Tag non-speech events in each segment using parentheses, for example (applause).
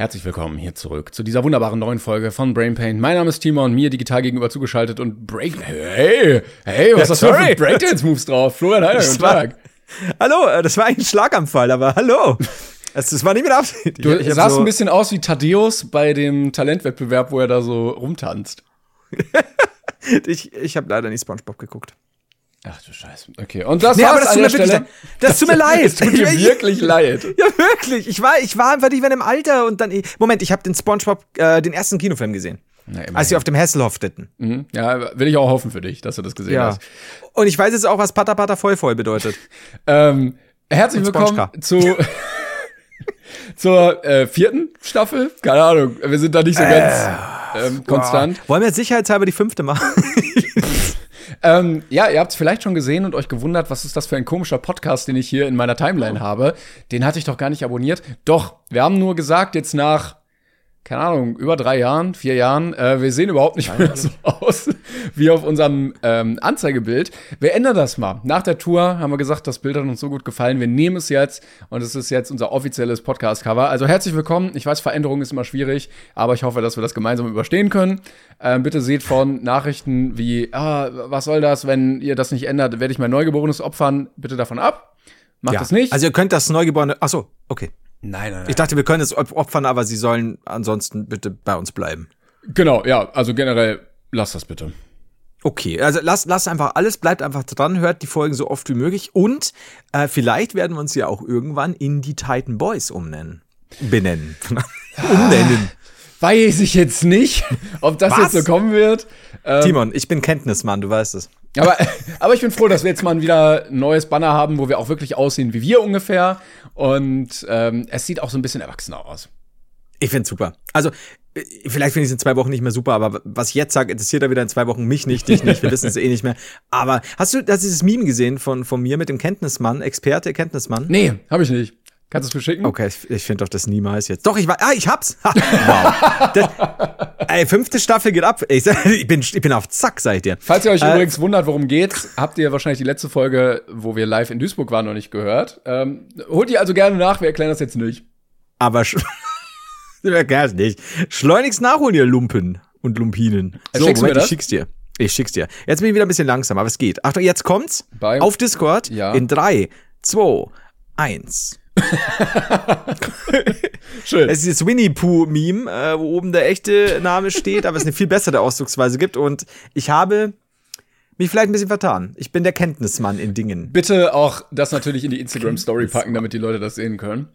Herzlich willkommen hier zurück zu dieser wunderbaren neuen Folge von Brain Pain. Mein Name ist Timon, mir digital gegenüber zugeschaltet und Break. Hey, hey, was hast du für Breakdance-Moves drauf? Florian Heider, guten Tag. Hallo, äh, das war eigentlich ein Schlaganfall, aber hallo. (laughs) Das, das war nicht mit Absicht. Du Ich- ich sahst so, ein bisschen aus wie Thaddeus bei dem Talentwettbewerb, wo er da so rumtanzt. (laughs) Ich, ich habe leider nicht Spongebob geguckt. Ach du Scheiße. Okay, und das Nee, war's aber das an tut der mir wirklich Stelle. leid. Das tut mir (laughs) leid. Es tut Ich- wirklich leid. (laughs) Ja, wirklich. Ich war, ich war einfach nicht mehr im Alter und dann. Moment, ich habe den Spongebob, äh, den ersten Kinofilm gesehen. Na. Als sie auf dem Hasselhoff stitten. Mhm. Ja, will ich auch hoffen für dich, dass du das gesehen Ja. hast. Und ich weiß jetzt auch, was Pata Pata voll voll bedeutet. (laughs) Ähm, herzlich willkommen zu zur äh, vierten Staffel. Keine Ahnung, wir sind da nicht so ganz ähm, konstant. Wollen wir jetzt sicherheitshalber die fünfte machen? Ähm, ja, ihr habt es vielleicht schon gesehen und euch gewundert, was ist das für ein komischer Podcast, den ich hier in meiner Timeline habe. Den hatte ich doch gar nicht abonniert. Doch, wir haben nur gesagt, jetzt nach, keine Ahnung, über drei Jahren, vier Jahren, äh, wir sehen überhaupt nicht mehr so (laughs) aus wie auf unserem ähm, Anzeigebild. Wir ändern das mal. Nach der Tour haben wir gesagt, das Bild hat uns so gut gefallen. Wir nehmen es jetzt und es ist jetzt unser offizielles Podcast-Cover. Also herzlich willkommen. Ich weiß, Veränderung ist immer schwierig, aber ich hoffe, dass wir das gemeinsam überstehen können. Ähm, bitte seht von Nachrichten wie, ah, was soll das, wenn ihr das nicht ändert, werde ich mein Neugeborenes opfern. Bitte davon ab. Macht es nicht. Also ihr könnt das Neugeborene. Ach so, okay. Nein, nein, Ich dachte, wir können es op- opfern, aber sie sollen ansonsten bitte bei uns bleiben. Genau, ja, also generell, lasst das bitte. Okay, also lasst lass einfach alles, bleibt einfach dran, hört die Folgen so oft wie möglich und äh, vielleicht werden wir uns ja auch irgendwann in die Titan Boys umnennen. Benennen. (laughs) umnennen. Weiß ich jetzt nicht, ob das Was? jetzt so kommen wird. Ähm, Timon, ich bin Kenntnismann, du weißt es. aber, (laughs) aber ich bin froh, dass wir jetzt mal wieder ein neues Banner haben, wo wir auch wirklich aussehen wie wir ungefähr. Und ähm, es sieht auch so ein bisschen erwachsener aus. Ich find's super. Also, äh, vielleicht finde ich es in zwei Wochen nicht mehr super, aber was ich jetzt sage, interessiert er wieder in zwei Wochen mich nicht, dich nicht, wir wissen es (laughs) eh nicht mehr. Aber hast du hast du dieses Meme gesehen von, von mir mit dem Kenntnismann, Experte, Kenntnismann? Nee, habe ich nicht. Kannst du es mir schicken? Okay, ich, ich finde doch das niemals jetzt. Doch, ich war. Ah, ich hab's. Ha, (laughs) wow. Das, ey, fünfte Staffel geht ab. Ich, ich, bin, ich bin auf Zack, sag ich dir. Falls ihr euch Äh, übrigens wundert, worum geht's, habt ihr wahrscheinlich die letzte Folge, wo wir live in Duisburg waren, noch nicht gehört. Ähm, holt die also gerne nach, wir erklären das jetzt nicht. Aber sch- (laughs) Ja, gar nicht. Schleunigst nachholen, ihr Lumpen und Lumpinen. Äh, So, schickst Moment, ich schick's dir. Ich schick's dir. Jetzt bin ich wieder ein bisschen langsam, aber es geht. Achtung, jetzt kommt's. Bei- Auf Discord. Ja. In drei, zwei, eins. (laughs) Schön. Es ist dieses Winnie Pooh-Meme, äh, wo oben der echte Name steht, aber es eine viel bessere Ausdrucksweise gibt. Und ich habe mich vielleicht ein bisschen vertan. Ich bin der Kenntnismann in Dingen. Bitte auch das natürlich in die Instagram-Story packen, damit die Leute das sehen können.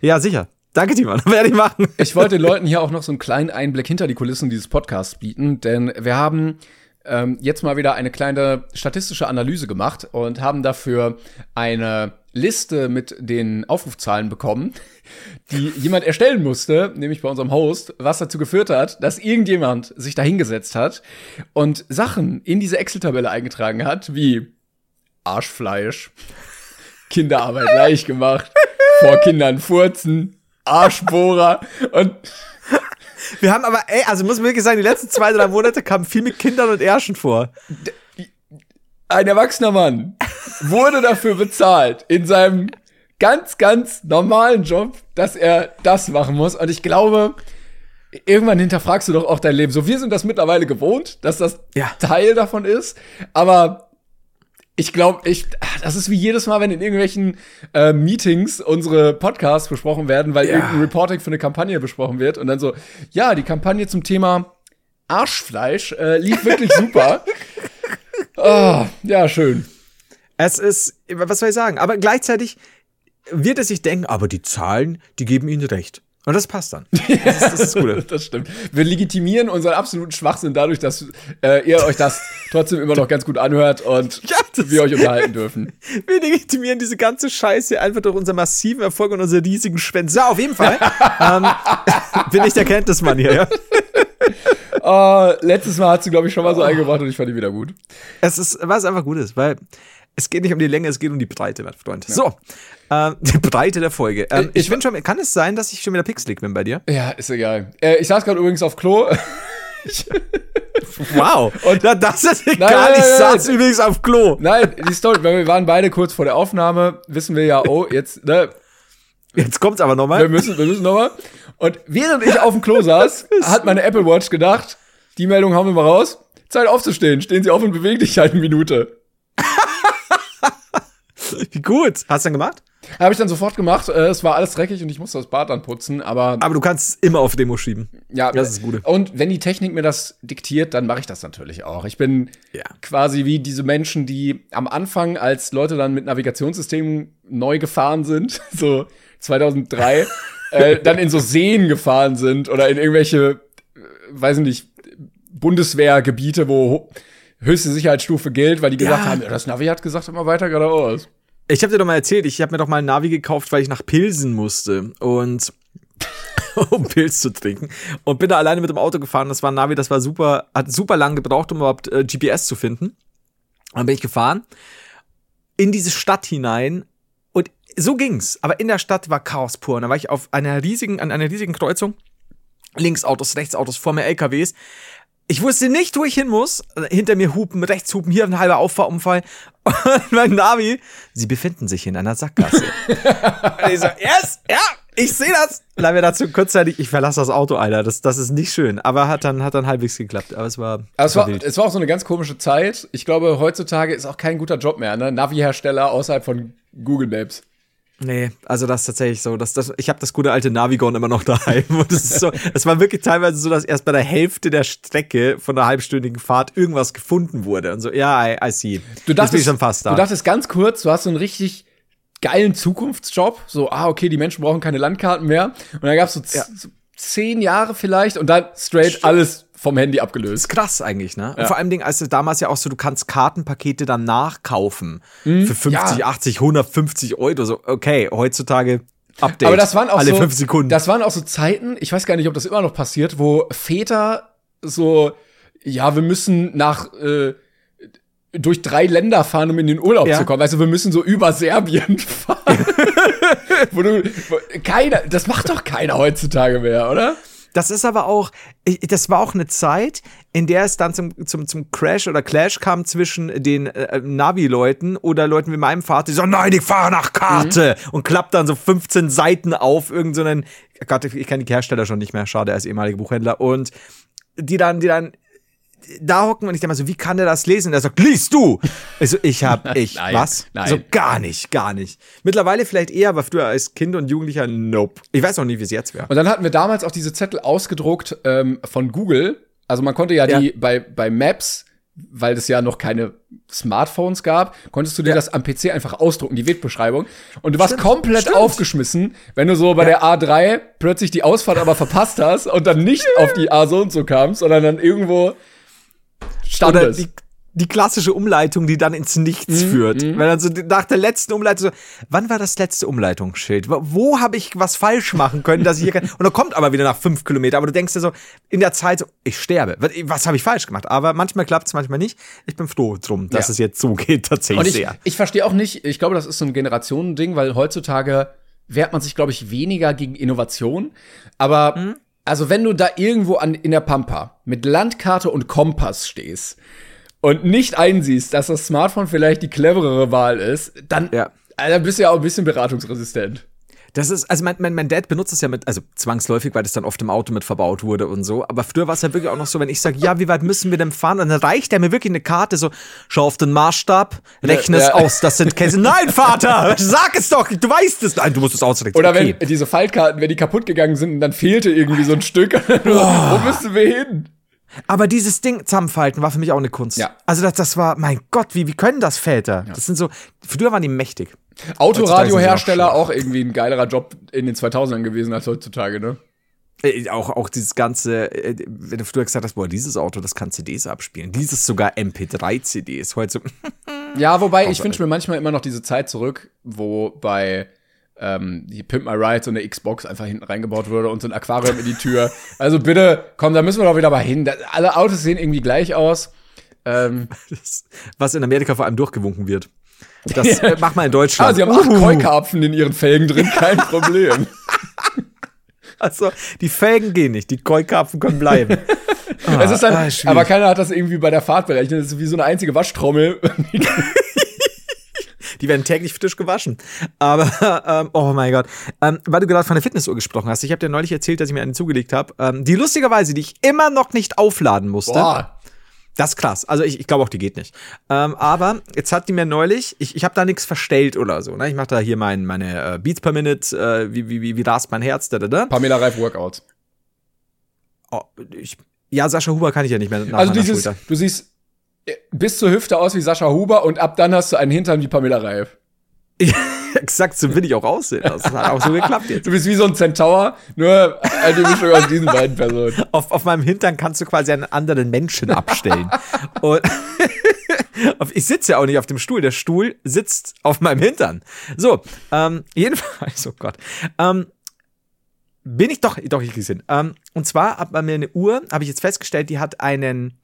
Ja, sicher. Danke, Timon. (laughs) Werde ich machen. Ich wollte den Leuten hier auch noch so einen kleinen Einblick hinter die Kulissen dieses Podcasts bieten, denn wir haben ähm, jetzt mal wieder eine kleine statistische Analyse gemacht und haben dafür eine Liste mit den Aufrufzahlen bekommen, die jemand erstellen musste, nämlich bei unserem Host, was dazu geführt hat, dass irgendjemand sich da hingesetzt hat und Sachen in diese Excel-Tabelle eingetragen hat, wie Arschfleisch, Kinderarbeit (laughs) leicht gemacht, vor Kindern furzen, Arschbohrer und Wir haben aber, ey, also muss man wirklich sagen, die letzten zwei, drei Monate kamen viel mit Kindern und Ärschen vor. ein erwachsener Mann wurde dafür bezahlt in seinem ganz, ganz normalen Job, dass er das machen muss. Und ich glaube, irgendwann hinterfragst du doch auch dein Leben. So, wir sind das mittlerweile gewohnt, dass das Ja. Teil davon ist. Aber ich glaube, ich, ach, das ist wie jedes Mal, wenn in irgendwelchen äh, Meetings unsere Podcasts besprochen werden, weil Ja. irgendein Reporting für eine Kampagne besprochen wird und dann so, ja, die Kampagne zum Thema Arschfleisch äh, lief wirklich super. (laughs) Ah, ja, schön. Es ist, was soll ich sagen? Aber gleichzeitig wird es sich denken, aber die Zahlen, die geben ihnen recht. Und das passt dann. (laughs) Das ist das, ist das Gute. (laughs) das stimmt. Wir legitimieren unseren absoluten Schwachsinn dadurch, dass äh, ihr euch das trotzdem immer noch ganz gut anhört und Ja, wir euch unterhalten dürfen. (laughs) Wir legitimieren diese ganze Scheiße einfach durch unseren massiven Erfolg und unsere riesigen Spenden. So, auf jeden Fall ähm, bin ich der Kenntnismann hier, ja. Oh, letztes Mal hat sie, glaube ich, schon mal so eingebracht und ich fand die wieder gut. Es ist, was einfach gut ist, weil es geht nicht um die Länge, es geht um die Breite, mein Freund. So, ähm, (laughs) die Breite der Folge. Ähm, Ich- ich bin schon, kann es sein, dass ich schon wieder pixelig bin bei dir? Ja, ist egal. Äh, ich saß gerade übrigens auf Klo. (laughs) Wow. (laughs) Und da, das ist egal, nein, ich nein, saß nein. übrigens auf Klo. Nein, die Story, weil wir waren beide kurz vor der Aufnahme, wissen wir ja, oh, jetzt, ne, Jetzt kommt's aber wir nochmal. müssen, wir müssen nochmal. Und während ich auf dem Klo saß, hat meine Apple Watch gedacht, die Meldung hauen wir mal raus. Zeit aufzustehen. Stehen Sie auf und bewegen dich halt eine Minute. Wie (laughs) gut. Hast du dann gemacht? Habe ich dann sofort gemacht. Äh, es war alles dreckig und ich musste das Bad dann putzen. Aber Aber du kannst es immer auf Demo schieben. ja, das ist das Gute. Und wenn die Technik mir das diktiert, dann mache ich das natürlich auch. Ich bin Ja. quasi wie diese Menschen, die am Anfang, als Leute dann mit Navigationssystemen neu gefahren sind, (laughs) so 2003, äh, (laughs) dann in so Seen gefahren sind oder in irgendwelche, äh, weiß ich nicht, Bundeswehrgebiete, wo höchste Sicherheitsstufe gilt, weil die gesagt Ja. haben, ja, das Navi hat gesagt, immer weiter geradeaus. Ich habe dir doch mal erzählt, ich habe mir doch mal ein Navi gekauft, weil ich nach Pilsen musste und (laughs) um Pilz zu trinken und bin da alleine mit dem Auto gefahren. Das war ein Navi, das war super, hat super lang gebraucht, um überhaupt äh, GPS zu finden. Dann bin ich gefahren in diese Stadt hinein und so ging's. Aber in der Stadt war Chaos pur. Und da war ich auf einer riesigen, an einer riesigen Kreuzung. Links Autos, rechts Autos, vor mir LKWs. Ich wusste nicht, wo ich hin muss. Hinter mir hupen, rechts hupen, hier ein halber Auffahrunfall. (laughs) Und mein Navi, sie befinden sich in einer Sackgasse. und ich so, yes, ja, ich sehe das. Dann wir dazu kurzzeitig, ich verlasse das Auto, Alter. Das, das ist nicht schön. Aber hat dann, hat dann halbwegs geklappt. Aber es war, Aber es war, wild. es war auch so eine ganz komische Zeit. Ich glaube, heutzutage ist auch kein guter Job mehr, ne? Navi-Hersteller außerhalb von Google Maps. Nee, also das ist tatsächlich so. Das, das, ich habe das gute alte Navigon immer noch daheim. Und es ist so, es war wirklich teilweise so, dass erst bei der Hälfte der Strecke von einer halbstündigen Fahrt irgendwas gefunden wurde. Und so, ja, I, I see. Du dachtest, ich schon fast da. du dachtest ganz kurz, du hast so einen richtig geilen Zukunftsjob. So, ah, okay, die Menschen brauchen keine Landkarten mehr. Und dann gab es so, Ja. so zehn Jahre vielleicht und dann straight alles vom Handy abgelöst. krass eigentlich, ne? Und vor allem Ding, als du damals ja auch so, du kannst Kartenpakete dann nachkaufen. Für 50, Mhm. Ja. 80, 150 Euro. So, okay, heutzutage Update. Aber das waren auch alle so, fünf Sekunden. Das waren auch so Zeiten, ich weiß gar nicht, ob das immer noch passiert, wo Väter so, ja, wir müssen nach äh, durch drei Länder fahren, um in den Urlaub Ja. zu kommen. Weißt du, wir müssen so über Serbien (laughs) fahren. wo du, wo, keiner, das macht doch keiner heutzutage mehr, oder? Das ist aber auch, das war auch eine Zeit, in der es dann zum, zum, zum Crash oder Clash kam zwischen den äh, Navi-Leuten oder Leuten wie meinem Vater, die so, nein, ich fahre nach Karte! Und klappt dann so 15 Seiten auf irgendeinen, so Gott, ich kenne die Hersteller schon nicht mehr, schade, er ist ehemaliger Buchhändler. Und die dann, die dann da hocken und ich denke mal so, wie kann der das lesen? Und er sagt, liest du! Ich so, ich hab, (laughs) ich, Nein, was? nein. So, gar nicht, gar nicht. Mittlerweile vielleicht eher, aber früher als Kind und Jugendlicher, nope. Ich weiß auch nie, wie es jetzt wäre. Und dann hatten wir damals auch diese Zettel ausgedruckt ähm, von Google. Also man konnte ja, Ja. die bei, bei Maps, weil es ja noch keine Smartphones gab, konntest du dir das am PC einfach ausdrucken, die Wegbeschreibung. Und du warst komplett stimmt. aufgeschmissen, wenn du so bei der A3 plötzlich die Ausfahrt aber verpasst hast und dann nicht (laughs) auf die A so und so kamst, sondern dann irgendwo Oder standest. die, die klassische Umleitung, die dann ins Nichts führt. Wenn dann so nach der letzten Umleitung so, wann war das letzte Umleitungsschild? Wo, wo habe ich was falsch machen können, dass ich hier kann? Und dann kommt aber wieder nach fünf Kilometer, aber du denkst dir so, in der Zeit so, ich sterbe. Was, was habe ich falsch gemacht? Aber manchmal klappt es, manchmal nicht. Ich bin froh drum, dass Ja. es jetzt so geht, tatsächlich Und ich, sehr. ich verstehe auch nicht, ich glaube, das ist so ein Generationending, weil heutzutage wehrt man sich, glaube ich, weniger gegen Innovation. Aber Mhm. Also wenn du da irgendwo an, in der Pampa mit Landkarte und Kompass stehst und nicht einsiehst, dass das Smartphone vielleicht die cleverere Wahl ist, dann, Ja. dann bist du ja auch ein bisschen beratungsresistent. Das ist, also mein, mein, mein Dad benutzt es ja mit, also zwangsläufig, weil das dann oft im Auto mit verbaut wurde und so. Aber früher war es ja wirklich auch noch so, wenn ich sage, ja, wie weit müssen wir denn fahren? Dann reicht er mir wirklich eine Karte, so, schau auf den Maßstab, rechne es Ja. aus, das sind Käse. Nein, Vater, (laughs) sag es doch, du weißt es. Nein, du musst es ausrechnen. Oder okay. wenn diese Faltkarten, wenn die kaputt gegangen sind und dann fehlte irgendwie so ein Stück, (laughs) wo müssen wir hin? Aber dieses Ding zusammenfalten war für mich auch eine Kunst. Ja. Also das, das war, mein Gott, wie, wie können das Väter? Das sind so, früher waren die mächtig. Autoradiohersteller auch irgendwie ein geilerer Job in den 2000ern gewesen als heutzutage, ne? Äh, Auch, auch dieses ganze, äh, wenn du früher gesagt hast, boah, dieses Auto, das kann CDs abspielen. Dieses sogar MP3-CDs. Heute so, (laughs) Ja, wobei ich wünsche mir manchmal immer noch diese Zeit zurück, wo bei ähm, die Pimp My Ride so eine Xbox einfach hinten reingebaut wurde und so ein Aquarium in die Tür. (laughs) Also bitte, komm, da müssen wir doch wieder mal hin. Da, alle Autos sehen irgendwie gleich aus. Ähm, (laughs) das, was in Amerika vor allem durchgewunken wird. Das äh, mach mal in Deutschland. ah, sie haben acht Keukarpfen in ihren Felgen drin, kein Problem. (laughs) Also, die Felgen gehen nicht, die Keukarpfen können bleiben. (laughs) es ist dann, ah, aber keiner hat das irgendwie bei der Fahrt berechnet. Das ist wie so eine einzige Waschtrommel. (laughs) Die werden täglich frisch gewaschen. Aber, ähm, oh mein Gott. Ähm, weil du gerade von der Fitnessuhr gesprochen hast, ich habe dir neulich erzählt, dass ich mir eine zugelegt habe, ähm, die lustigerweise, die ich immer noch nicht aufladen musste. Boah. Das ist krass. Also ich, ich glaube auch, die geht nicht. Ähm, aber jetzt hat die mir neulich, ich, ich habe da nichts verstellt oder so. Ne? Ich mache da hier mein, meine äh, Beats per Minute, äh, wie, wie, wie, wie rast mein Herz, da, da, da. Pamela Reif Workouts. Oh, ich, ja, Sascha Huber kann ich ja nicht mehr nach Also dieses, du siehst äh, bis zur Hüfte aus wie Sascha Huber und ab dann hast du einen Hintern wie Pamela Reif. (laughs) Exakt, so will ich auch aussehen. Das hat auch so geklappt jetzt. Du bist wie so ein Centaur, nur eine Mischung aus diesen beiden Personen. Auf, auf meinem Hintern kannst du quasi einen anderen Menschen abstellen. Und (laughs) ich sitze ja auch nicht auf dem Stuhl. Der Stuhl sitzt auf meinem Hintern. So, ähm, jedenfalls, (laughs) oh Gott. Ähm, bin ich doch, doch, ich gesehen. Ähm, und zwar hat man mir eine Uhr, habe ich jetzt festgestellt, die hat einen,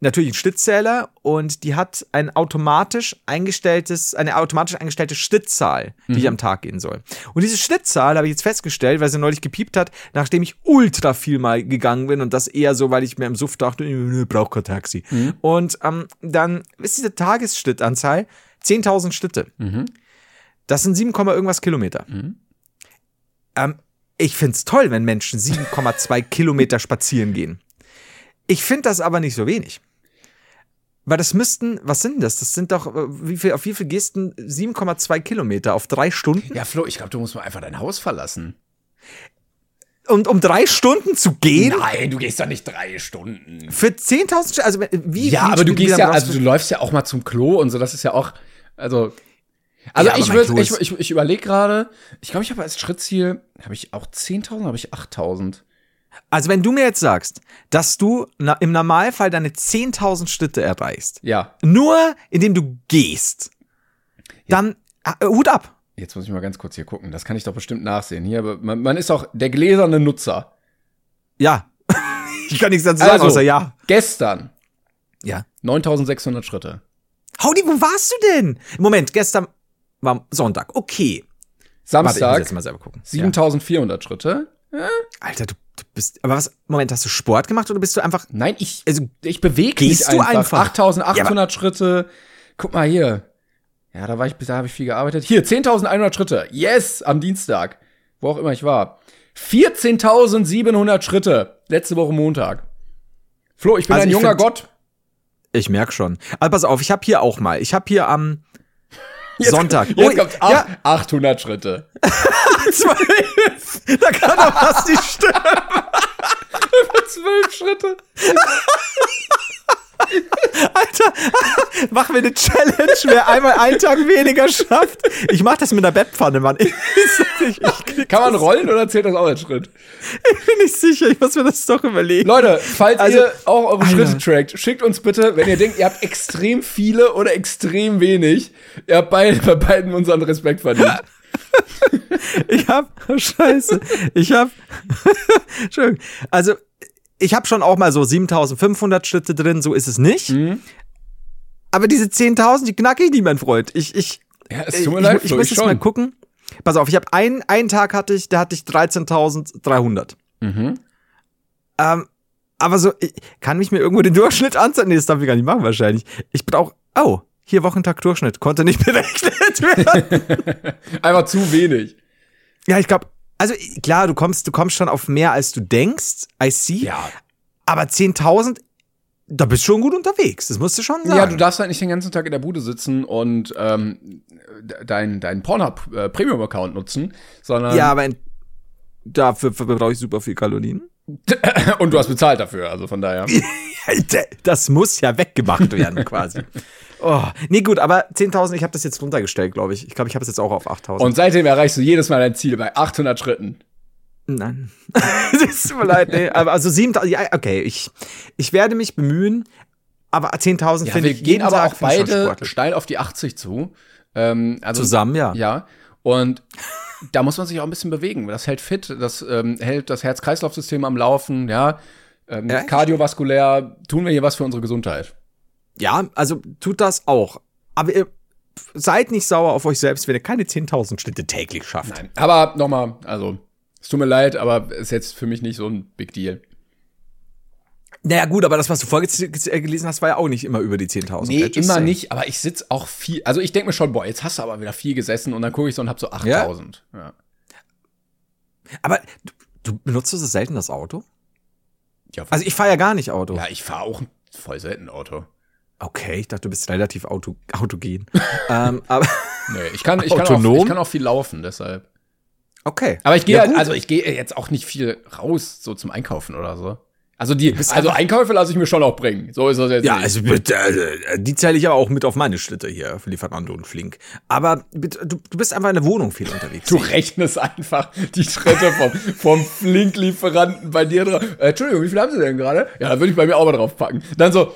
natürlich einen Schrittzähler und die hat ein automatisch eingestelltes, eine automatisch eingestellte Schrittzahl, die ich am Tag gehen soll. Und diese Schrittzahl habe ich jetzt festgestellt, weil sie neulich gepiept hat, nachdem ich ultra viel mal gegangen bin und das eher so, weil ich mir im Suff dachte, ich brauche kein Taxi. Und ähm, dann ist diese Tagesschrittanzahl 10.000 Schritte. Das sind 7, Komma irgendwas Kilometer. Ähm, ich find's toll, wenn Menschen 7,2 Kilometer spazieren gehen. Ich find das aber nicht so wenig. Weil das müssten, was sind das? Das sind doch, äh, wie viel, auf wie viel gehst du? 7,2 Kilometer auf drei Stunden? Ja, Flo, ich glaube, du musst mal einfach dein Haus verlassen. Und um drei Stunden zu gehen? Nein, du gehst doch nicht drei Stunden. Für 10.000 St- also wie? Ja, wie aber du gehst ja, also du läufst ja auch mal zum Klo und so, das ist ja auch, also. Also Ja, ich würde, ich, ich, ich überlege gerade, ich glaube, ich habe als Schrittziel, habe ich auch 10.000, habe ich 8.000. Also wenn du mir jetzt sagst, dass du im Normalfall deine 10.000 Schritte erreichst, Ja, nur indem du gehst, dann äh, Hut ab. jetzt muss ich mal ganz kurz hier gucken, das kann ich doch bestimmt nachsehen. Hier, aber man, man ist auch der gläserne Nutzer. Ja. (laughs) ich kann nichts dazu sagen, Also, außer ja. Gestern Ja. 9.600 Schritte. Howdy, wo warst du denn? Moment, gestern war Sonntag. Okay. Warte, ich muss Samstag jetzt mal selber gucken. 7.400 Schritte. Ja. Alter, du, du bist. Aber was? Moment, hast du Sport gemacht oder bist du einfach. Nein, ich, Also, ich bewege mich du einfach. einfach? 8.800 Schritte. Guck mal hier. Ja, da war ich, da habe ich viel gearbeitet. Hier, 10.100 Schritte. Yes, am Dienstag. Wo auch immer ich war. 14.700 Schritte. Letzte Woche Montag. Flo, ich bin Also ein ich junger Gott. Ich merk schon. Aber pass auf, ich habe hier auch mal. Ich habe hier am Sonntag. Jetzt Oh, kommt ja, 800 Schritte. (laughs) zwölf. Da kann doch was nicht stimmen. (laughs) 12 Schritte. (laughs) Alter, (laughs) machen wir eine Challenge, wer einmal einen Tag weniger schafft. Ich mach das mit einer Bettpfanne, Mann. Ich, ich, ich, Kann man rollen oder zählt das auch als Schritt? Ich bin nicht sicher, ich muss mir das doch überlegen. Leute, falls Also- ihr auch eure Alter. Schritte trackt, schickt uns bitte, wenn ihr denkt, ihr habt extrem viele oder extrem wenig. Ihr habt beide, bei beiden unseren Respekt verdient. (laughs) Ich hab, oh, scheiße, ich hab, (laughs) Entschuldigung, also ich hab schon auch mal so 7500 Schritte drin, so ist es nicht. Mhm. Aber diese 10.000, die knack ich nie, mein Freund. Ich, ich, Ja, es ich, tut mir ich, leid, ich muss ich jetzt mal gucken. Pass auf, ich habe einen, einen Tag hatte ich, da hatte ich 13.300. Mhm. Ähm, aber so, ich, kann mich mir irgendwo den Durchschnitt anzeigen? Nee, das darf ich gar nicht machen wahrscheinlich. Ich brauche, oh, hier Wochentag Durchschnitt, konnte nicht (laughs) berechnet werden. (laughs) Einfach zu wenig. ja, ich glaube, also klar, du kommst, du kommst schon auf mehr, als du denkst, I see. Ja. Aber 10.000, da bist du schon gut unterwegs, das musst du schon sagen. Ja, du darfst halt nicht den ganzen Tag in der Bude sitzen und ähm, deinen dein Pornhub äh, nutzen, sondern ja, aber in, dafür brauche ich super viel Kalorien. (laughs) und du hast bezahlt dafür, also von daher. (laughs) Das muss ja weggemacht werden quasi. (laughs) Oh, nee, gut, aber 10.000, ich habe das jetzt runtergestellt, glaube ich. Ich glaube, ich habe es jetzt auch auf 8.000. Und seitdem erreichst du jedes Mal dein Ziel bei 800 Schritten. Nein. (laughs) Es tut mir leid, nee. Aber also 7.000, ja, okay, ich, ich werde mich bemühen, aber 10.000 Ja, finde wir ich gehen jeden aber Tag auch beide steil auf die 80 zu. Ähm, also, Zusammen, ja. Ja. Und da muss man sich auch ein bisschen bewegen. Das hält fit, das ähm, hält das Herz-Kreislauf-System am Laufen, ja. Ähm, Echt? kardiovaskulär tun wir hier was für unsere Gesundheit. Ja, also tut das auch. Aber ihr seid nicht sauer auf euch selbst, wenn ihr keine 10.000 Schritte täglich schafft. Nein. Aber nochmal, also, es tut mir leid, aber ist jetzt für mich nicht so ein Big Deal. Naja, gut, aber das, was du vorgelesen hast, war ja auch nicht immer über die 10.000. Nee, immer nicht, aber ich sitz auch viel. Also ich denke mir schon, boah, jetzt hast du aber wieder viel gesessen und dann gucke ich so und hab so 8000. Ja. Aber du, du benutzt so selten das Auto? Ja, Also ich fahre ja gar nicht Auto. ja, ich fahre auch voll selten Auto. Okay, ich dachte, du bist relativ auto, autogen. (laughs) ähm, aber Nee, ich kann, ich, kann auch, ich kann auch viel laufen, deshalb. okay. Aber ich gehe Ja, halt, also ich gehe jetzt auch nicht viel raus, so zum Einkaufen oder so. Also die, also Einkäufe lasse ich mir schon auch bringen. So ist das jetzt. Ja, nicht. also bitte, also, die zähle ich aber auch mit auf meine Schritte hier für Lieferando und Flink. Aber bitte, du, du bist einfach in der Wohnung viel unterwegs. Du rechnest einfach die Schritte vom, vom Flink-Lieferanten bei dir drauf. Äh, Entschuldigung, wie viel haben Sie denn gerade? Ja, da würde ich bei mir auch mal drauf packen. Dann so,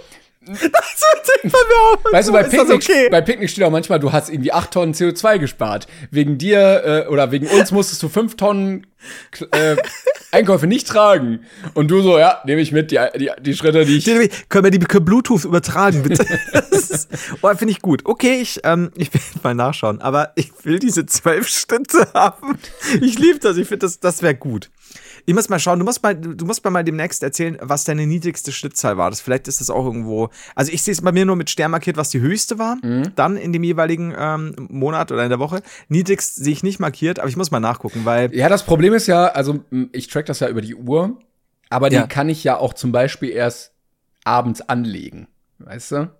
weißt du, bei das Picknick, okay? bei Picknick steht auch manchmal, du hast irgendwie 8 Tonnen CO2 gespart. Wegen dir äh, oder wegen uns musstest du 5 Tonnen äh, (laughs) Einkäufe nicht tragen. Und du so, ja, nehme ich mit, die, die, die Schritte, die ich. Können wir die per Bluetooth übertragen, bitte? (laughs) Das ist- oh, finde ich gut. Okay, ich, ähm, ich will (laughs) mal nachschauen, aber ich will diese zwölf Schritte haben. Ich liebe das, ich finde, das, das wäre gut. Ich muss mal schauen, du musst mal, du musst mal demnächst erzählen, was deine niedrigste Schrittzahl war. Das, vielleicht ist das auch irgendwo. Also ich sehe es bei mir nur mit Stern markiert, was die höchste war, dann in dem jeweiligen ähm, Monat oder in der Woche. Niedrigst sehe ich nicht markiert, aber ich muss mal nachgucken, weil. Ja, das Problem ist ja, also ich track das ja über die Uhr, aber Ja. die kann ich ja auch zum Beispiel erst abends anlegen. Weißt du?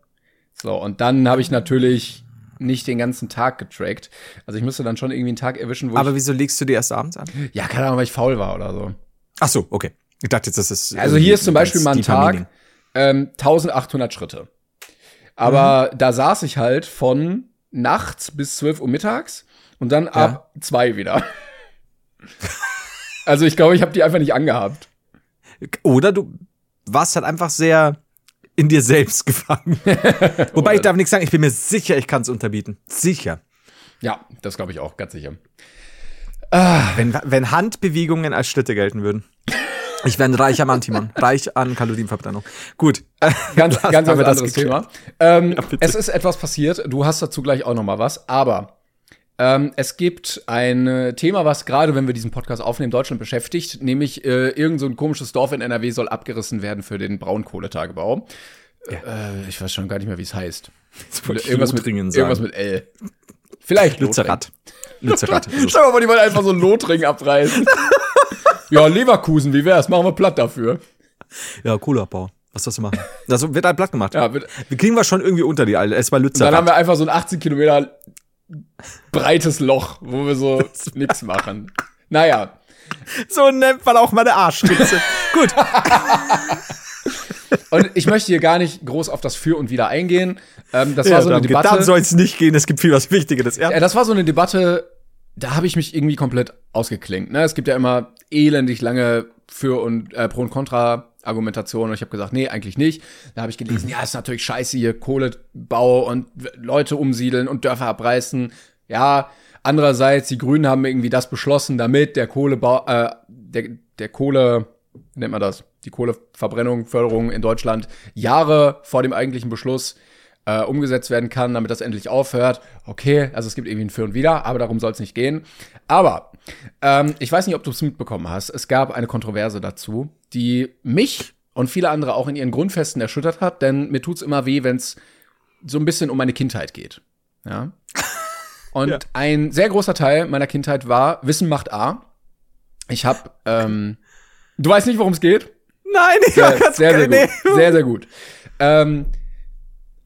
So, und dann habe ich natürlich nicht den ganzen Tag getrackt. Also ich müsste dann schon irgendwie einen Tag erwischen, wo Aber wieso legst du die erst abends an? Ja, keine Ahnung, weil ich faul war oder so. Ach so, okay. Ich dachte jetzt, das ist. Also hier ist zum Beispiel mal ein Tag, ähm, 1800 Schritte. Aber Mhm. da saß ich halt von nachts bis 12 Uhr mittags und dann ab zwei wieder. (laughs) also ich glaube, ich habe die einfach nicht angehabt. Oder du warst halt einfach sehr in dir selbst gefangen. (laughs) Wobei ich darf nichts sagen, ich bin mir sicher, ich kann es unterbieten. Sicher. Ja, das glaube ich auch, ganz sicher. Wenn, wenn Handbewegungen als Schritte gelten würden. Ich wäre ein reicher Mann, Timon. Reich an Kalorienverbrennung. Gut. (laughs) Ganz, (laughs) ganz wir anderes. Thema. Ähm, bitte. es ist etwas passiert. Du hast dazu gleich auch noch mal was. Aber ähm, es gibt ein äh, Thema, was gerade, wenn wir diesen Podcast aufnehmen, Deutschland beschäftigt. Nämlich äh, irgend so ein komisches Dorf in NRW soll abgerissen werden für den Braunkohletagebau. Äh, ich weiß schon gar nicht mehr, wie es heißt. Irgendwas mit, irgendwas mit L. Vielleicht Lützerath. Lützerath. dir mal die wollen einfach so einen Lothringen abreißen. (laughs) ja, Leverkusen, wie wär's? Machen wir platt dafür. ja, Kohleabbau. Was sollst du machen? Das wird halt platt gemacht. Ja, wird- wir kriegen wir schon irgendwie unter die Alte. Es war Dann haben Lützerath. wir einfach so ein 18 Kilometer breites Loch, wo wir so (laughs) nix machen. Naja. So nennt man auch meine Arschritze. (laughs) Gut. Und ich möchte hier gar nicht groß auf das Für und Wider eingehen. Ähm, das war Ja, so eine Debatte. soll es nicht gehen. Es gibt viel was Wichtigeres. Ja. Ja, das war so eine Debatte, da habe ich mich irgendwie komplett ausgeklinkt. Ne? Es gibt ja immer elendig lange Für und äh, Pro und Contra Argumentationen und ich habe gesagt, nee, eigentlich nicht. Da habe ich gelesen, ja, ist natürlich scheiße hier Kohlebau und Leute umsiedeln und Dörfer abreißen. Ja, andererseits die Grünen haben irgendwie das beschlossen, damit der Kohlebau äh, der der Kohle wie nennt man das? Die Kohleverbrennung, Förderung in Deutschland Jahre vor dem eigentlichen Beschluss äh, umgesetzt werden kann, damit das endlich aufhört. Okay, also es gibt irgendwie ein Für und Wider, aber darum soll es nicht gehen. Aber ähm, ich weiß nicht, ob du es mitbekommen hast. Es gab eine Kontroverse dazu, die mich und viele andere auch in ihren Grundfesten erschüttert hat, denn mir tut's immer weh, wenn es so ein bisschen um meine Kindheit geht. Ja. (laughs) Und Ja. ein sehr großer Teil meiner Kindheit war Wissen macht A. Ich habe, ähm, du weißt nicht, worum es geht? Nein, ich Sehr, ganz sehr, sehr nee. gut. Sehr, sehr gut. Ähm,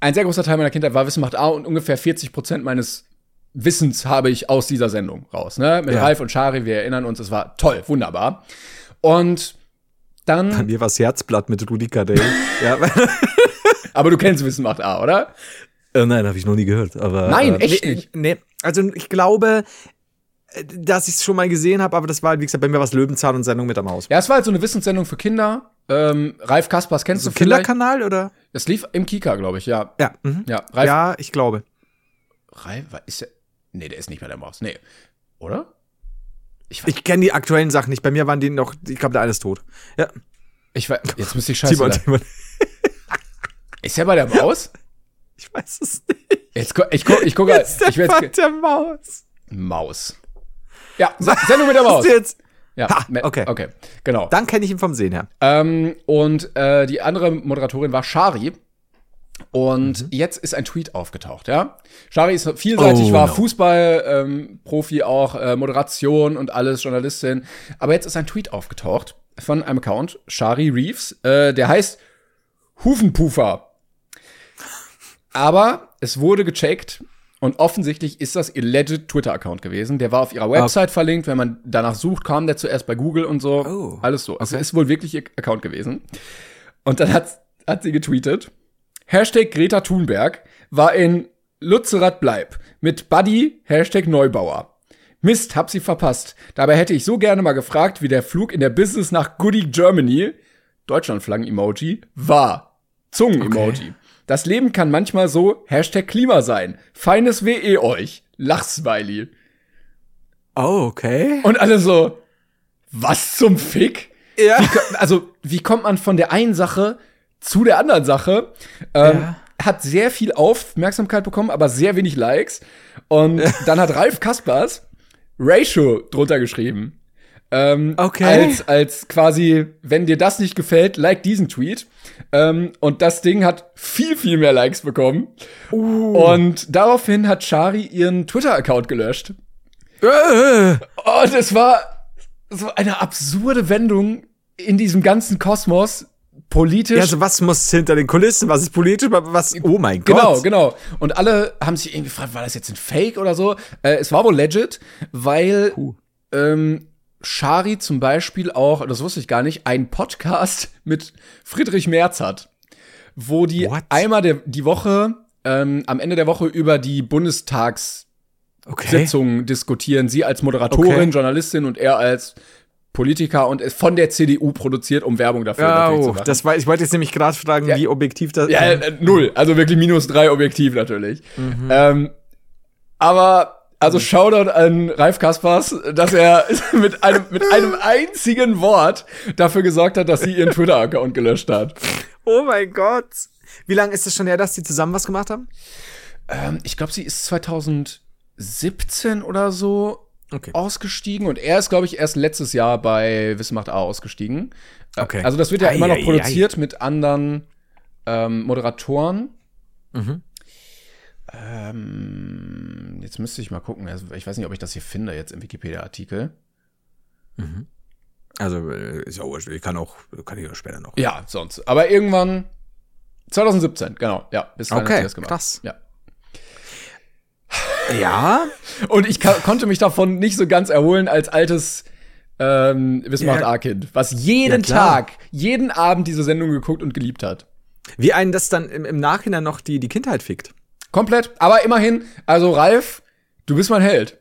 ein sehr großer Teil meiner Kindheit war Wissen macht A und ungefähr 40 Prozent meines Wissens habe ich aus dieser Sendung raus. Ne? Mit Ja. Ralf und Shari, wir erinnern uns, es war toll, wunderbar. Und Bei dann, mir war das Herzblatt mit Rudi Carell. (laughs) ja, (laughs) aber du kennst Wissen macht A, oder? Äh, nein, habe ich noch nie gehört. Aber Nein, äh, echt nicht? Nee, also ich glaube, äh, dass ich es schon mal gesehen habe, aber das war, wie gesagt, bei mir was Löwenzahn und Sendung mit der Maus. Ja, es war halt so eine Wissenssendung für Kinder. Ähm, Ralf Kaspers kennst So du vielleicht? Kinderkanal oder? Es lief im Kika, glaube ich, ja. Ja. Mhm. Ja, Ralf. Ja, ich glaube. Ralf, war- ist der, nee, der ist nicht bei der Maus. Nee. Oder? Ich, Ich kenne die aktuellen Sachen nicht. Bei mir waren die noch, ich glaube, der eine ist tot. Ja. ich weiß, jetzt müsste ich scheiße. Timon. Timon. (laughs) Ist er bei der Maus? Ich weiß es nicht. Jetzt, gu- ich gucke, ich gucke, Jetzt der ich jetzt, der Maus. Maus. Ja, Se- Sendung mit der (laughs) Maus. Jetzt? Ja, Ha, okay. Okay, genau. Dann kenne ich ihn vom Sehen her. Ähm, und äh, die andere Moderatorin war Shari. Und Mhm. jetzt ist ein Tweet aufgetaucht, ja. Shari ist vielseitig, Oh, war no. Fußball-Profi auch, äh, Moderation und alles, Journalistin. Aber jetzt ist ein Tweet aufgetaucht von einem Account, Shari Reeves, äh, der heißt Hufenpufer. Aber es wurde gecheckt und offensichtlich ist das ihr legit Twitter-Account gewesen. Der war auf ihrer Website verlinkt. Wenn man danach sucht, kam der zuerst bei Google und so. Oh. Alles so. Also es ist wohl wirklich ihr Account gewesen. Und dann hat, hat sie getweetet, Hashtag Greta Thunberg war in Lützerath bleib mit Buddy Hashtag Neubauer. Mist, hab sie verpasst. Dabei hätte ich so gerne mal gefragt, wie der Flug in der Business nach Goody Germany, Deutschlandflaggen-Emoji, war. Zungen-Emoji. Das Leben kann manchmal so Hashtag Klima sein. Feines WE euch. Lachsmiley. Oh, okay. Und alle so, was zum Fick? Ja. Wie, also, wie kommt man von der einen Sache zu der anderen Sache? Ähm, Ja. Hat sehr viel Aufmerksamkeit bekommen, aber sehr wenig Likes. Und dann hat Ralf Kaspers Ratio drunter geschrieben. Ähm, Okay. Als, als quasi, wenn dir das nicht gefällt, like diesen Tweet. Ähm, und das Ding hat viel, viel mehr Likes bekommen. Uh. Und daraufhin hat Shari ihren Twitter-Account gelöscht. Äh. Und es war so eine absurde Wendung in diesem ganzen Kosmos. Politisch. Ja, also was muss hinter den Kulissen? Was ist politisch? Was? Oh mein Gott. Genau, genau. Und alle haben sich irgendwie gefragt, war das jetzt ein Fake oder so? Äh, es war wohl legit, weil ähm, Shari zum Beispiel auch, das wusste ich gar nicht, einen Podcast (laughs) mit Friedrich Merz hat, wo die What? einmal der, die Woche, ähm, am Ende der Woche über die Bundestagssitzung Okay. diskutieren. Sie als Moderatorin, Okay. Journalistin und er als Politiker und ist von der CDU produziert, um Werbung dafür Ja, natürlich zu oh, machen. das war, ich wollte jetzt nämlich gerade fragen, Ja. wie objektiv das Ja, äh, null. Also wirklich minus drei objektiv natürlich. Ähm, aber, also Shoutout an Ralf Kaspers, dass er (laughs) mit einem, mit einem einzigen Wort dafür gesorgt hat, dass sie ihren Twitter-Account gelöscht hat. Oh mein Gott. Wie lange ist es schon her, dass die zusammen was gemacht haben? Ähm, ich glaube, sie ist 2017 oder so Okay. ausgestiegen und er ist, glaube ich, erst letztes Jahr bei Wissenmacht A ausgestiegen. Äh, Okay. Also das wird ja Ei, immer noch ei, ei. produziert mit anderen ähm, Moderatoren. Mhm. Ähm, jetzt müsste ich mal gucken. Also ich weiß nicht, ob ich das hier finde jetzt im Wikipedia-Artikel. Also, äh, ist ja wurscht. Ich kann auch, kann ich auch später noch. Ja, sonst. Aber irgendwann 2017, genau. Ja, bis dahin Okay, hat sie das gemacht. krass. Ja. Ja? Und ich konnte mich davon nicht so ganz erholen als altes ähm, Wissenmacht Ja. A-Kind, was jeden Ja. Tag, jeden Abend diese Sendung geguckt und geliebt hat. Wie einen das dann im, im Nachhinein noch die, die Kindheit fickt. Komplett. Aber immerhin, also Ralf, du bist mein Held.